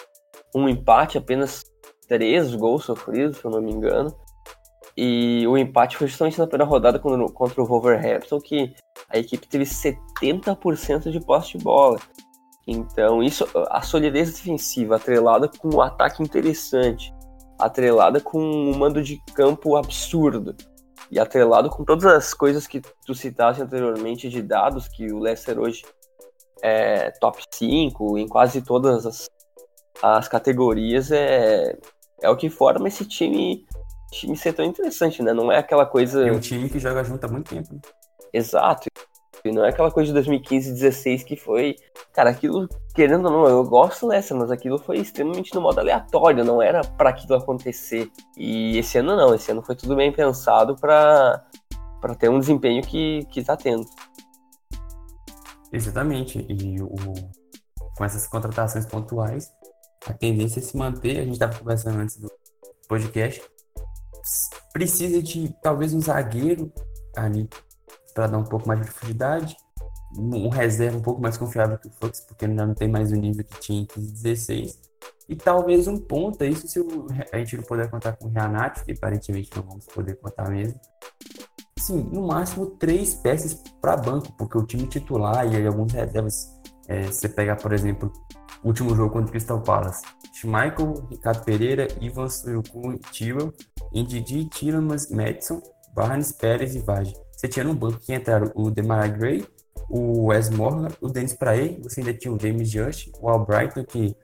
um empate, apenas três gols sofridos, se eu não me engano. E o empate foi justamente na primeira rodada contra o Wolverhampton, que a equipe teve 70% de posse de bola. Então, isso, a solidez defensiva atrelada com um ataque interessante, atrelada com um mando de campo absurdo e atrelado com todas as coisas que tu citaste anteriormente de dados, que o Leicester hoje é top 5 em quase todas as, as categorias, é, é o que forma esse time, time ser tão interessante, né? Não é aquela coisa. É um time que joga junto há muito tempo. Né? Exato. E não é aquela coisa de 2015 16 que foi. Cara, aquilo, querendo ou não, eu gosto dessa, mas aquilo foi extremamente no modo aleatório, não era para aquilo acontecer. E esse ano não, esse ano foi tudo bem pensado para para ter um desempenho que, que tá tendo. Exatamente. E o, com essas contratações pontuais, a tendência é se manter. A gente estava conversando antes do podcast. Precisa de talvez um zagueiro ali para dar um pouco mais de profundidade. Um reserva um pouco mais confiável que o Fox, porque ainda não tem mais o nível que tinha em 15 16. E talvez um ponta, isso se a gente não puder contar com o Renato, que aparentemente não vamos poder contar mesmo. Sim, no máximo três peças para banco, porque o time titular e alguns reservas, é, você pegar, por exemplo, o último jogo contra o Crystal Palace, Schmeichel, Ricardo Pereira, Ivan Suyukun, Tyrell, Indidi, Tiramas, Madison, Barnes, Pérez e Vage. Você tinha no banco que entraram o Demarai Gray, o Wes Morgan, o Dennis Prae, você ainda tinha o James Just, o Albrighton, que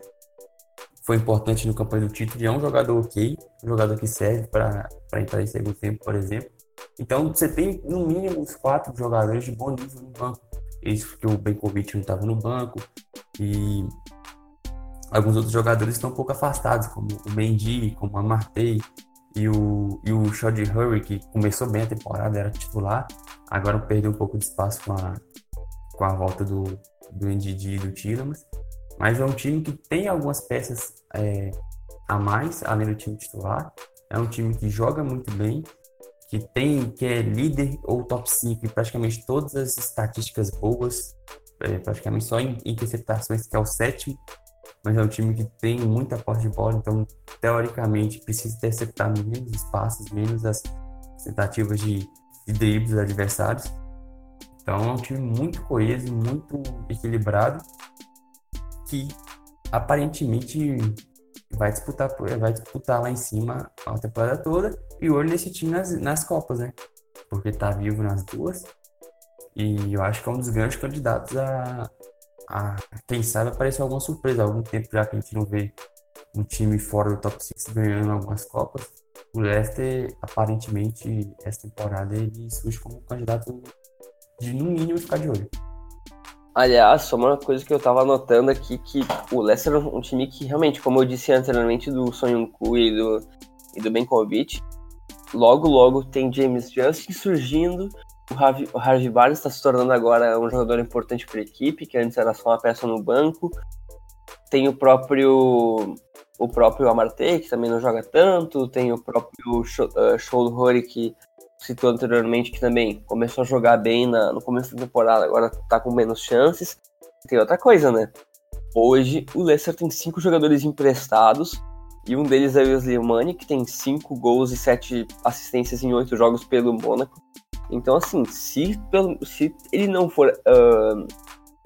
foi importante no campanha do título, e é um jogador ok, um jogador que serve para entrar em segundo tempo, por exemplo. Então você tem no mínimo uns quatro jogadores de bom nível no banco. Isso que o Benkovic não estava no banco, e alguns outros jogadores estão um pouco afastados, como o Mendy, como a Martey, e o, e o Shod Hurry, que começou bem a temporada, era titular, agora perdeu um pouco de espaço com a, com a volta do, do NDD e do Tiramas. Mas é um time que tem algumas peças é, a mais, além do time titular. É um time que joga muito bem, que tem que é líder ou top 5 em praticamente todas as estatísticas boas, é, praticamente só em interceptações, que é o sétimo mas é um time que tem muita posse de bola, então teoricamente precisa interceptar menos espaços, menos as tentativas de, de dribles adversários. Então é um time muito coeso, muito equilibrado, que aparentemente vai disputar, vai disputar lá em cima a temporada toda e olho nesse time nas, nas Copas, né? Porque tá vivo nas duas. E eu acho que é um dos grandes candidatos a, a, quem sabe, aparecer alguma surpresa. Há algum tempo já que a gente não vê um time fora do top 6 ganhando algumas Copas. O Leicester, aparentemente, essa temporada ele surge como candidato de, no mínimo, ficar de olho. Aliás, só uma coisa que eu tava anotando aqui, que o Leicester é um time que realmente, como eu disse anteriormente do Sonhunku e do, e do Benkovic, logo logo tem James Justin surgindo, o Harvey, o Harvey Barnes está se tornando agora um jogador importante para a equipe, que antes era só uma peça no banco. Tem o próprio o próprio Amartey, que também não joga tanto. Tem o próprio Shoulder uh, que citou anteriormente, que também começou a jogar bem na, no começo da temporada, agora está com menos chances. Tem outra coisa, né? Hoje o Leicester tem cinco jogadores emprestados e um deles é o Money, que tem cinco gols e sete assistências em oito jogos pelo Mônaco. Então, assim, se, se ele não for uh,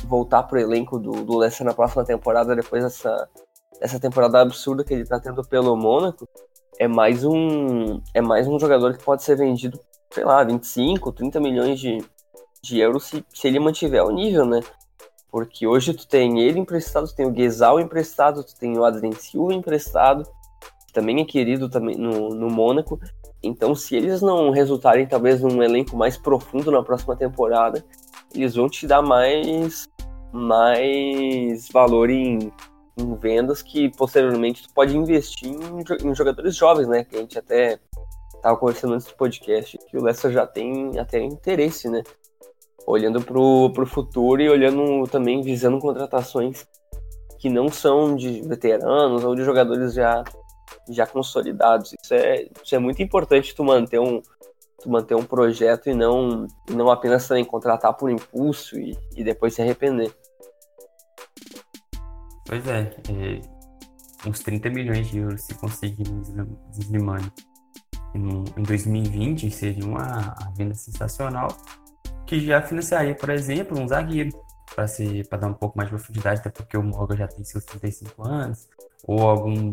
voltar pro elenco do, do Leicester na próxima temporada, depois dessa, dessa temporada absurda que ele tá tendo pelo Mônaco, é mais um é mais um jogador que pode ser vendido, sei lá, 25, 30 milhões de, de euros se, se ele mantiver o nível, né? Porque hoje tu tem ele emprestado, tu tem o Gesal emprestado, tu tem o Adrien Silva emprestado, que também é querido também no, no Mônaco. Então, se eles não resultarem talvez num elenco mais profundo na próxima temporada, eles vão te dar mais, mais valor em, em vendas que posteriormente tu pode investir em, em, jogadores jovens, né? Que a gente até estava conversando antes do podcast, que o Leicester já tem até interesse, né? Olhando pro, pro futuro e olhando também, visando contratações que não são de veteranos ou de jogadores já já consolidados. Isso é, isso é muito importante tu manter um, tu manter um projeto e não, não apenas também contratar por impulso e, e depois se arrepender. Pois é, é, uns 30 milhões de euros se conseguir no Slimani em 2020 seria uma venda sensacional que já financiaria, por exemplo, um zagueiro para dar um pouco mais de profundidade, até porque o Morgan já tem seus 35 anos, ou algum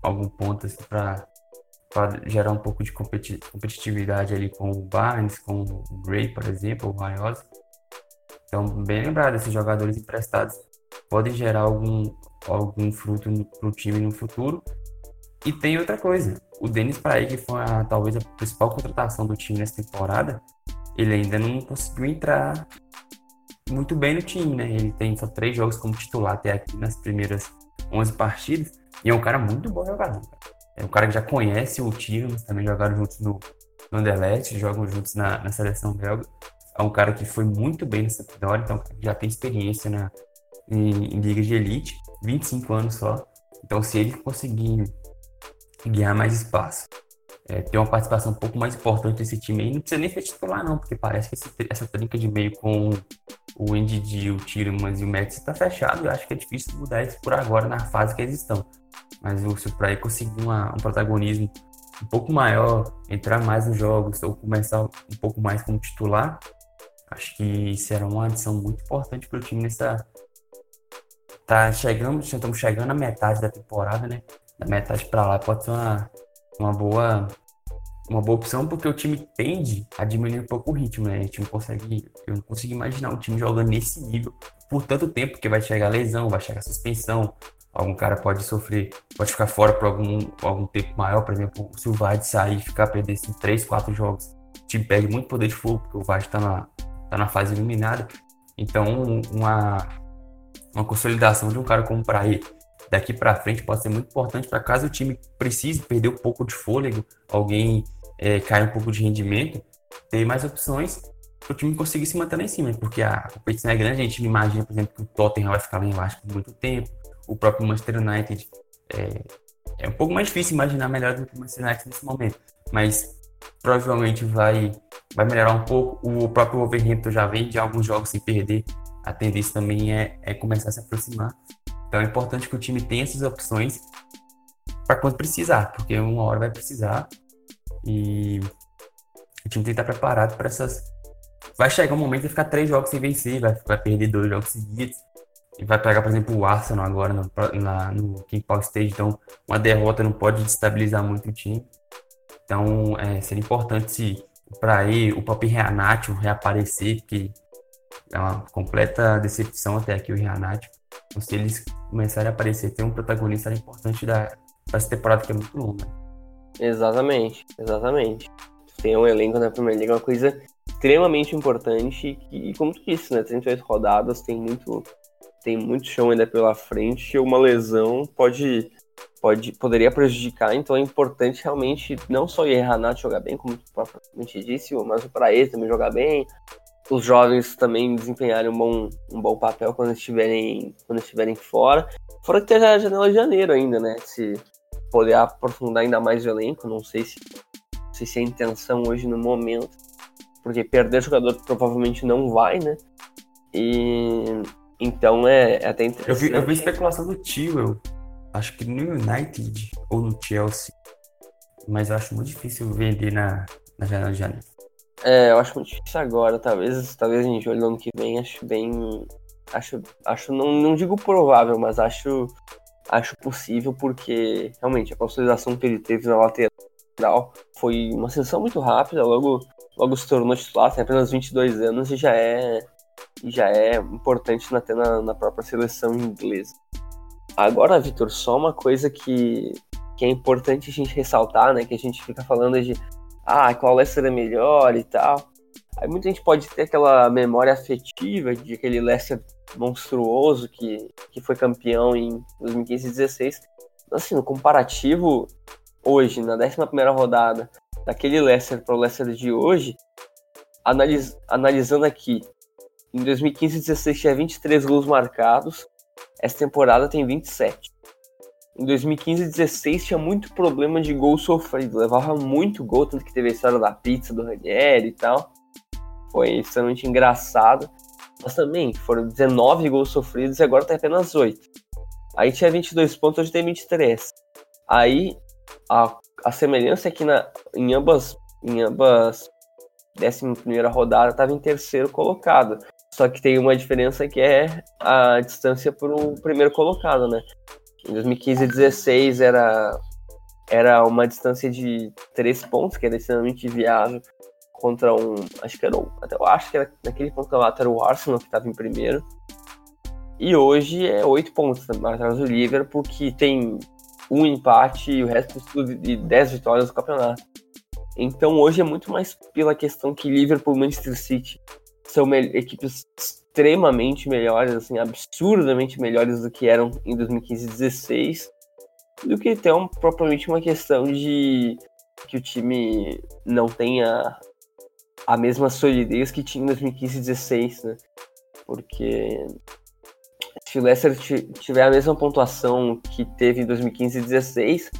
algum ponto assim, para gerar um pouco de competi competitividade ali com o Barnes, com o Gray, por exemplo, o Raiosa. Então, bem lembrado, esses jogadores emprestados podem gerar algum, algum fruto para o time no futuro. E tem outra coisa, o Denis Praia, que foi a, talvez a principal contratação do time nessa temporada, ele ainda não conseguiu entrar muito bem no time, né? Ele tem só três jogos como titular até aqui nas primeiras 11 partidas. E é um cara muito bom jogador. É um cara que já conhece o time, também jogaram juntos no, Anderlecht, jogam juntos na, na seleção belga. É um cara que foi muito bem nessa Sampdoria, então já tem experiência na, em, em liga de elite, 25 anos só. Então se ele conseguir ganhar mais espaço, é, ter uma participação um pouco mais importante nesse time aí, não precisa nem ser titular não, porque parece que esse, essa trinca de meio com o Indy, o Tielemans e o Messi está fechado. Eu acho que é difícil mudar isso por agora na fase que eles estão. Mas o Supray conseguir uma, um protagonismo um pouco maior, entrar mais nos jogos ou começar um pouco mais como titular, acho que será uma adição muito importante para o time nessa. Tá chegando, estamos chegando à metade da temporada, né? Da metade para lá pode ser uma, uma boa uma boa opção porque o time tende a diminuir um pouco o ritmo, né? Gente não consegue, eu não consigo imaginar um time jogando nesse nível por tanto tempo, porque vai chegar lesão, vai chegar suspensão, algum cara pode sofrer, pode ficar fora por algum, algum tempo maior, por exemplo, se o Vard sair e ficar perder assim, 3, 4 jogos, o time perde muito poder de fogo, porque o Vard está na, tá na fase eliminada. Então, uma, uma consolidação de um cara como o Praia daqui para frente pode ser muito importante para caso o time precise perder um pouco de fôlego, alguém é, cai um pouco de rendimento, ter mais opções para o time conseguir se manter lá em cima, porque a competição é grande, a gente imagina, por exemplo, que o Tottenham vai ficar lá embaixo por muito tempo, o próprio Manchester United é, é um pouco mais difícil imaginar melhor do que o Manchester United nesse momento, mas provavelmente vai, vai melhorar um pouco. O próprio Wolverhampton já vem de alguns jogos sem perder, a tendência também é, é começar a se aproximar. Então é importante que o time tenha essas opções para quando precisar, porque uma hora vai precisar e o time tem que estar preparado para essas. Vai chegar um momento de ficar três jogos sem vencer, vai, vai perder dois jogos seguidos. E vai pegar, por exemplo, o Arsenal agora no, na, no King Power Stage. Então, uma derrota não pode destabilizar muito o time. Então, é, seria importante se para aí o próprio Reanatio reaparecer, porque é uma completa decepção até aqui o Reanatio. Então, se eles começarem a aparecer, ter um protagonista importante para essa temporada que é muito longa. Exatamente, exatamente. Tem um elenco na League, é uma coisa extremamente importante e, como tu disse, né, 38 rodadas, tem muito, tem muito chão ainda pela frente e uma lesão pode, pode, poderia prejudicar, então é importante realmente não só o Renato jogar bem, como tu propriamente disse, mas o Praez também jogar bem, os jovens também desempenharem um bom, um bom papel quando estiverem, quando estiverem fora. Fora que tem a janela de janeiro ainda, né? Se poder aprofundar ainda mais o elenco. Não sei se, não sei se é a intenção hoje no momento, porque perder jogador provavelmente não vai, né? E então é, é até interessante. Eu vi, eu vi especulação do Tio, acho que no United ou no Chelsea, mas eu acho muito difícil vender na, na janela de janeiro. É, eu acho muito difícil agora, talvez, talvez em julho ano que vem, acho bem. Acho, acho não, não digo provável, mas acho acho possível porque realmente a consolidação que ele teve na lateral foi uma sessão muito rápida, logo, logo se tornou titular, tem apenas 22 anos e já é, já é importante até na, na própria seleção inglesa. Agora, Vitor, só uma coisa que, que é importante a gente ressaltar, né, que a gente fica falando de ah, qual Leicester é melhor e tal. Aí muita gente pode ter aquela memória afetiva de aquele Leicester monstruoso que, que foi campeão em 2015 e 2016. Assim, no comparativo, hoje, na 11 rodada, daquele Leicester para o Leicester de hoje, analis, analisando aqui, em 2015 e 2016 tinha 23 gols marcados, essa temporada tem 27. Em 2015 e 2016 tinha muito problema de gol sofrido, levava muito gol, tanto que teve a história da pizza do Ranieri e tal. Foi extremamente engraçado. Mas também foram 19 gols sofridos e agora tem apenas 8. Aí tinha 22 pontos, hoje tem 23. Aí a, a semelhança é que na, em ambas em ambas 11 rodada estava em terceiro colocado. Só que tem uma diferença que é a distância para o primeiro colocado, né? Em 2015 e 2016 era, era uma distância de 3 pontos, que era extremamente viável contra um. Acho que era. Até eu acho que era naquele ponto lá era o Arsenal que estava em primeiro. E hoje é oito pontos atrás do Liverpool, que tem um empate e o resto tudo de 10 vitórias no campeonato. Então hoje é muito mais pela questão que Liverpool e Manchester City são equipes extremamente melhores, assim, absurdamente melhores do que eram em 2015 e 16, do que ter um, propriamente uma questão de que o time não tenha a mesma solidez que tinha em 2015 e 16, né? Porque se o Leicester tiver a mesma pontuação que teve em 2015 e 16,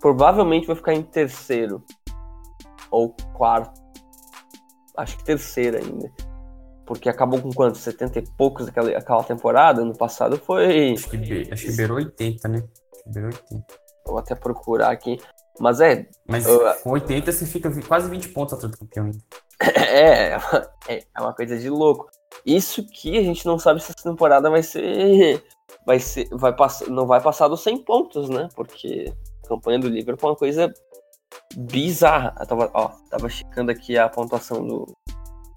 provavelmente vai ficar em terceiro ou quarto. Acho que terceiro ainda. Porque acabou com quanto? 70 e poucos aquela, aquela temporada? No passado foi. Acho que, acho que beirou 80, né? Beirou 80. Vou até procurar aqui. Mas é. Mas uh, com 80 você fica quase 20 pontos atrás do campeão ainda. É, é, é uma coisa de louco. Isso que a gente não sabe se essa temporada vai ser. Vai ser. Vai passar, não vai passar dos 100 pontos, né? Porque a campanha do Liverpool é uma coisa bizarra. Eu tava, ó, tava checando aqui a pontuação do,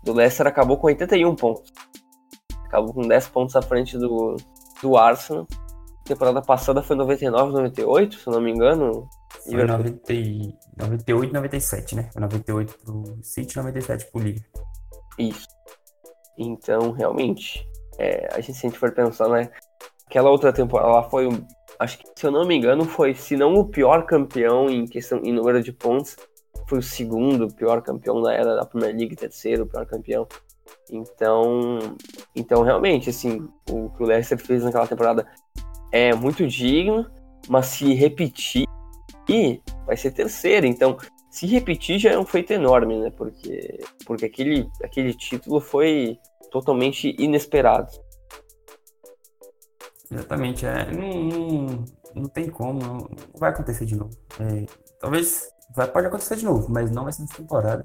do Leicester, acabou com 81 pontos. Acabou com 10 pontos à frente do, do Arsenal. A temporada passada foi 99, 98, se eu não me engano. Foi 90, 98 97, né? Foi 98 pro City 97 pro Liga. Isso. Então, realmente, é, a gente, se a gente for pensar, né? Aquela outra temporada, ela foi, acho que, se eu não me engano, foi, se não o pior campeão em questão em número de pontos, foi o segundo pior campeão na era da Premier League, terceiro pior campeão. Então, então realmente, assim, o que o Leicester fez naquela temporada é muito digno, mas se repetir, vai ser terceiro. Então, se repetir já é um feito enorme, né? Porque, porque aquele, aquele título foi totalmente inesperado. Exatamente, é, não, não, não tem como, não vai acontecer de novo. É, talvez vai, pode acontecer de novo, mas não vai ser nessa temporada.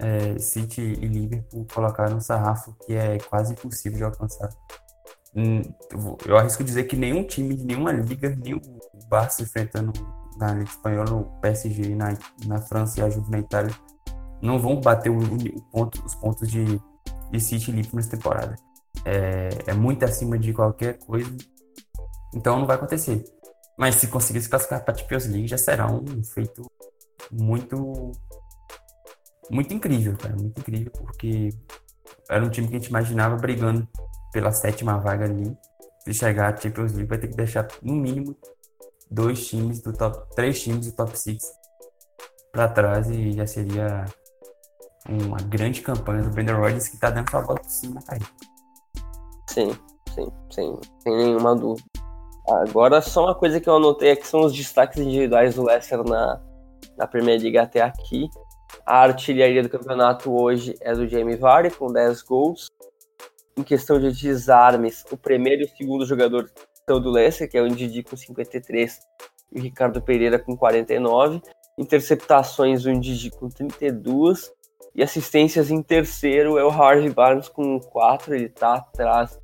É, City e Liverpool colocaram um sarrafo que é quase impossível de alcançar. Hum, eu arrisco dizer que nenhum time de nenhuma liga, nem o Barça enfrentando na Liga Espanhola, o PSG na, na França e a Juve na Itália, não vão bater o, o ponto, os pontos de, de City e Liverpool nessa temporada. É, é muito acima de qualquer coisa, então não vai acontecer. Mas se conseguir se classificar para a Champions League, já será um feito muito muito incrível, cara, muito incrível, porque era um time que a gente imaginava brigando pela sétima vaga ali. Se chegar à Champions League, vai ter que deixar no mínimo dois times do top, três times do top 6 para trás e já seria uma grande campanha do Brandon Rodgers que tá dando sua volta por cima, cara. Sim, sim, sim, sem nenhuma dúvida. Agora, só uma coisa que eu anotei aqui são os destaques individuais do Leicester na, na Premier League até aqui. A artilharia do campeonato hoje é do Jamie Vardy, com 10 gols. Em questão de desarmes, o primeiro e o segundo jogador são do Leicester, que é o Ndidi com 53 e o Ricardo Pereira com 49. Interceptações, o Ndidi com 32. E assistências em terceiro é o Harvey Barnes com 4. Ele está atrás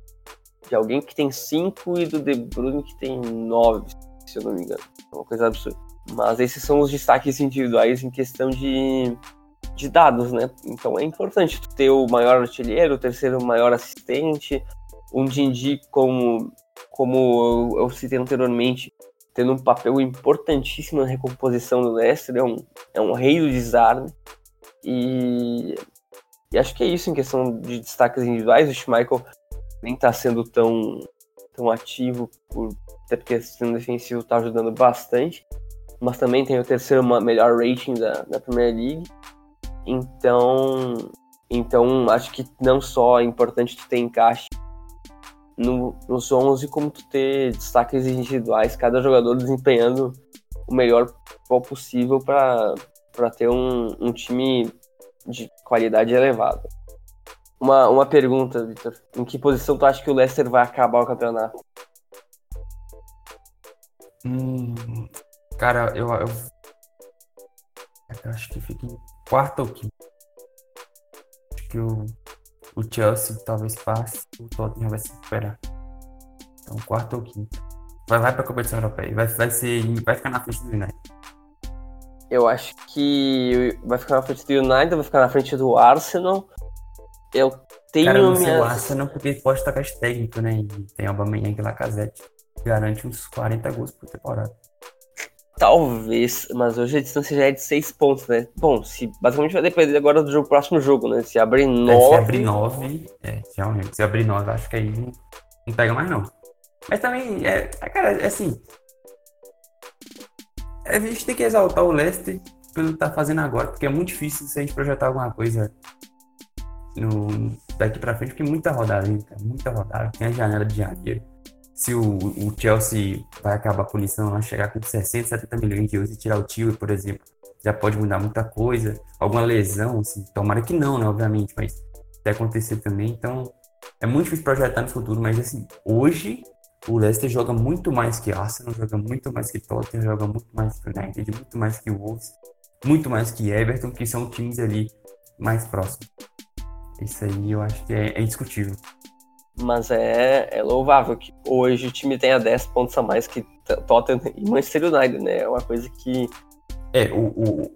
de alguém que tem 5 e do De Bruyne que tem 9, se eu não me engano. É uma coisa absurda. Mas esses são os destaques individuais em questão de, de dados, né? Então é importante ter o maior artilheiro, o terceiro maior assistente, um Dindi como, como eu citei anteriormente, tendo um papel importantíssimo na recomposição do Leicester, é um, é um rei do desarme. E, e acho que é isso em questão de destaques individuais. O Schmeichel nem está sendo tão, tão ativo, por, até porque o sistema defensivo está ajudando bastante mas também tem o terceiro melhor rating da, da Premier League. Então, então acho que não só é importante tu ter encaixe no, nos 11, como tu ter destaques individuais, cada jogador desempenhando o melhor possível para ter um, um time de qualidade elevada. Uma, uma pergunta, Victor. Em que posição tu acha que o Leicester vai acabar o campeonato? Hum, Cara, eu, eu, eu acho que fica em quarto ou quinto. Acho que o, o Chelsea talvez passe, o Tottenham vai se recuperar. Então, quarto ou quinto. Vai, vai pra competição europeia. Vai, vai, ser, vai ficar na frente do United. Eu acho que vai ficar na frente do United, vai ficar na frente do Arsenal. Eu tenho Cara, não minhas... Arsenal porque pode estar com técnico, né? E tem o Aubameyang e Lacazette. Garante uns 40 gols por temporada. Talvez, mas hoje a distância já é de 6 pontos, né? Bom, se basicamente vai depender agora do jogo, próximo jogo, né? Se abrir 9. É, se abrir 9, é, realmente, se abrir 9, acho que aí não, não pega mais não. Mas também, é, é cara, é assim. A gente tem que exaltar o Leicester pelo que tá fazendo agora, porque é muito difícil se a gente projetar alguma coisa no, daqui pra frente, porque muita rodada, muita rodada. Tem a janela de janeiro se o, o Chelsea vai acabar a punição lá, chegar com 60, 70 milhões de euros e tirar o tio, por exemplo, já pode mudar muita coisa. Alguma lesão, assim, tomara que não, né, obviamente, mas se acontecer também, então é muito difícil projetar no futuro, mas assim, hoje o Leicester joga muito mais que Arsenal, joga muito mais que Tottenham, joga muito mais que United, muito mais que Wolves, muito mais que Everton, que são times ali mais próximos. Isso aí eu acho que é, é indiscutível. Mas é, é louvável que hoje o time tenha 10 pontos a mais que Tottenham e Manchester United, né? É uma coisa que. É, o, o,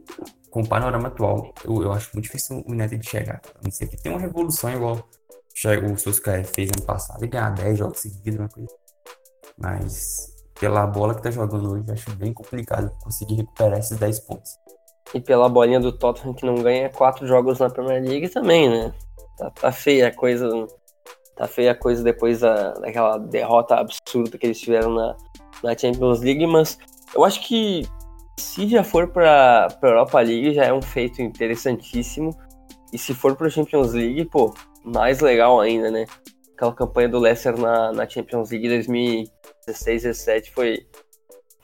com o panorama atual, eu, eu acho muito difícil o United chegar. Não que tem uma revolução igual o Solskjaer fez ano passado e ganhar 10 jogos seguidos, uma coisa. Mas pela bola que tá jogando hoje, acho bem complicado conseguir recuperar esses 10 pontos. E pela bolinha do Tottenham que não ganha 4 jogos na Premier League também, né? Tá, tá feia a coisa Tá feia a coisa depois da, daquela derrota absurda que eles tiveram na, na Champions League, mas eu acho que se já for para a Europa League já é um feito interessantíssimo. E se for para a Champions League, pô, mais legal ainda, né? Aquela campanha do Leicester na, na Champions League 2016-17 foi,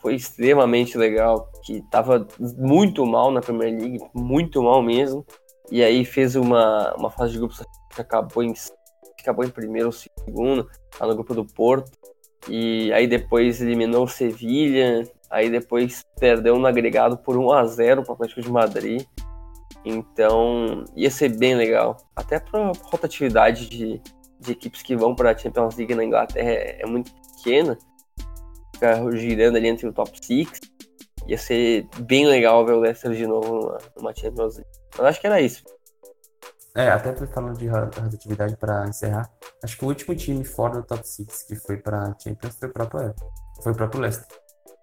foi extremamente legal. Que tava muito mal na Premier League, muito mal mesmo. E aí fez uma, uma fase de grupos que acabou em acabou em primeiro ou segundo, tá no grupo do Porto. E aí depois eliminou o Sevilha, aí depois perdeu no agregado por 1 a 0 para o Atlético de Madrid. Então ia ser bem legal. Até para rotatividade de, de equipes que vão para a Champions League na Inglaterra é, é muito pequena. Ficar girando ali entre o top 6. Ia ser bem legal ver o Leicester de novo numa, numa Champions League. Mas acho que era isso. É, até falando de rotatividade para encerrar, acho que o último time fora do top 6 que foi para Champions foi o próprio foi o próprio Leicester.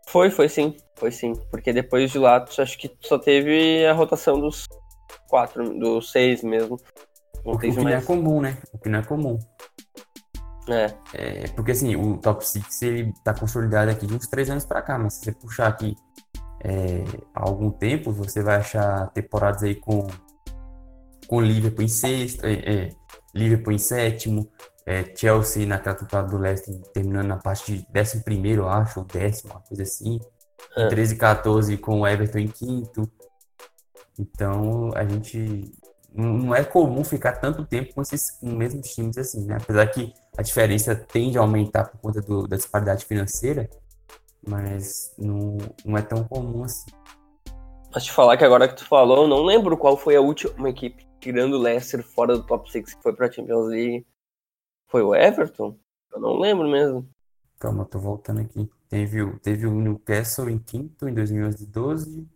Foi, foi sim, foi sim, porque depois de lá acho que só teve a rotação dos quatro, dos seis mesmo. Não o, que mais... não é comum, né? O que não é comum. É. é. Porque assim, o top 6 ele tá consolidado aqui de uns três anos para cá, mas se você puxar aqui é, há algum tempo, você vai achar temporadas aí com com Liverpool em sexto, é, é, Liverpool em sétimo, é, Chelsea naquela temporada do Leicester terminando na parte de décimo primeiro, eu acho, ou décimo, uma coisa assim. É. 13 e 14 com o Everton em quinto. Então a gente não é comum ficar tanto tempo com esses com mesmos times assim, né? Apesar que a diferença tende a aumentar por conta do, da disparidade financeira, mas não, não é tão comum assim. Mas te falar que agora que tu falou, eu não lembro qual foi a última equipe tirando o Leicester fora do top 6 que foi pra Champions League, foi o Everton? Eu não lembro mesmo. Calma, tô voltando aqui. Teve, o, teve o Newcastle em quinto em 2011 12.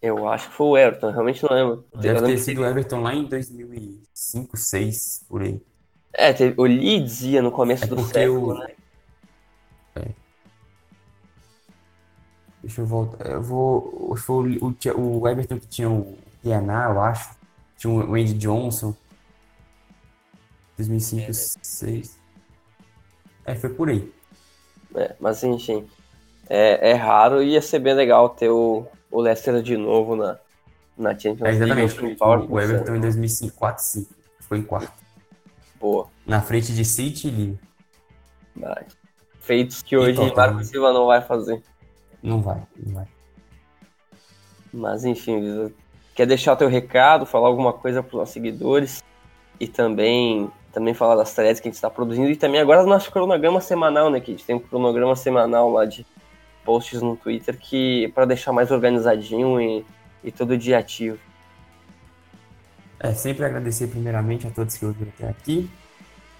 Eu acho que foi o Everton, realmente não lembro. Deve ter sido o Everton lá em 2005, 2006, por aí. É, teve, o Leeds ia no começo é do século, né? É. Deixa eu voltar. Eu vou. Foi o, o, o Everton que tinha o Pianá, eu acho. Tinha o Andy Johnson. 2005, 2006. É, foi por aí. É, mas enfim. É, é raro e ia ser bem legal ter o, o Leicester de novo na, na Champions é, exatamente. League. O, o Everton em 2005, 4 5. Foi em quarto. Boa. Na frente de City e Lee. Feitos que hoje Marco Silva não vai fazer. Não vai, não vai. Mas enfim, Quer deixar o teu recado, falar alguma coisa para os nossos seguidores e também também falar das threads que a gente está produzindo e também agora nosso cronograma semanal, né? Que a gente tem um cronograma semanal lá de posts no Twitter que para deixar mais organizadinho e, e todo dia ativo. É, sempre agradecer primeiramente a todos que ouviram até aqui.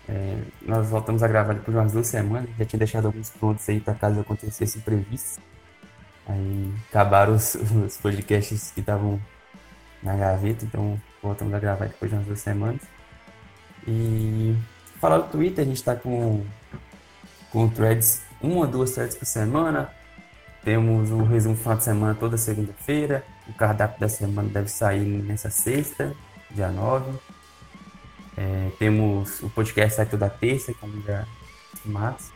É, nós voltamos a gravar depois de umas duas semanas, já tinha deixado alguns pontos aí para caso acontecesse imprevisto. Aí acabaram os, os podcasts que estavam na gaveta, então voltamos a gravar depois de umas duas semanas. E falar do Twitter, a gente está com, com threads, uma ou duas threads por semana. Temos o resumo final de semana toda segunda-feira. O cardápio da semana deve sair nessa sexta, dia 9. É, temos o podcast sai toda terça, como já estimados.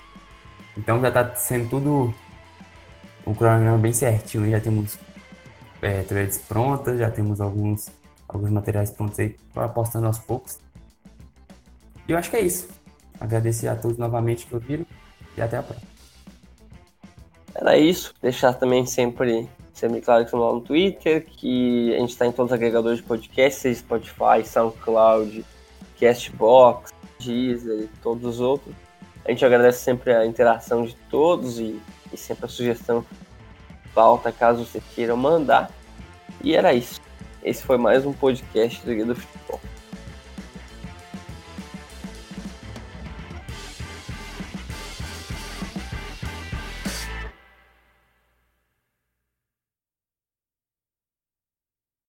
Então já está sendo tudo o cronograma bem certinho. Já temos é, threads prontas, já temos alguns, alguns materiais prontos aí para postando aos poucos. E eu acho que é isso. Agradecer a todos novamente que ouviram e até a próxima. Era isso. Deixar também sempre, sempre claro que estamos lá no Twitter, que a gente está em todos os agregadores de podcast, seja Spotify, SoundCloud, Castbox, Deezer e todos os outros. A gente agradece sempre a interação de todos e, e sempre a sugestão pauta caso você queira mandar. E era isso. Esse foi mais um podcast do Guia do Futebol.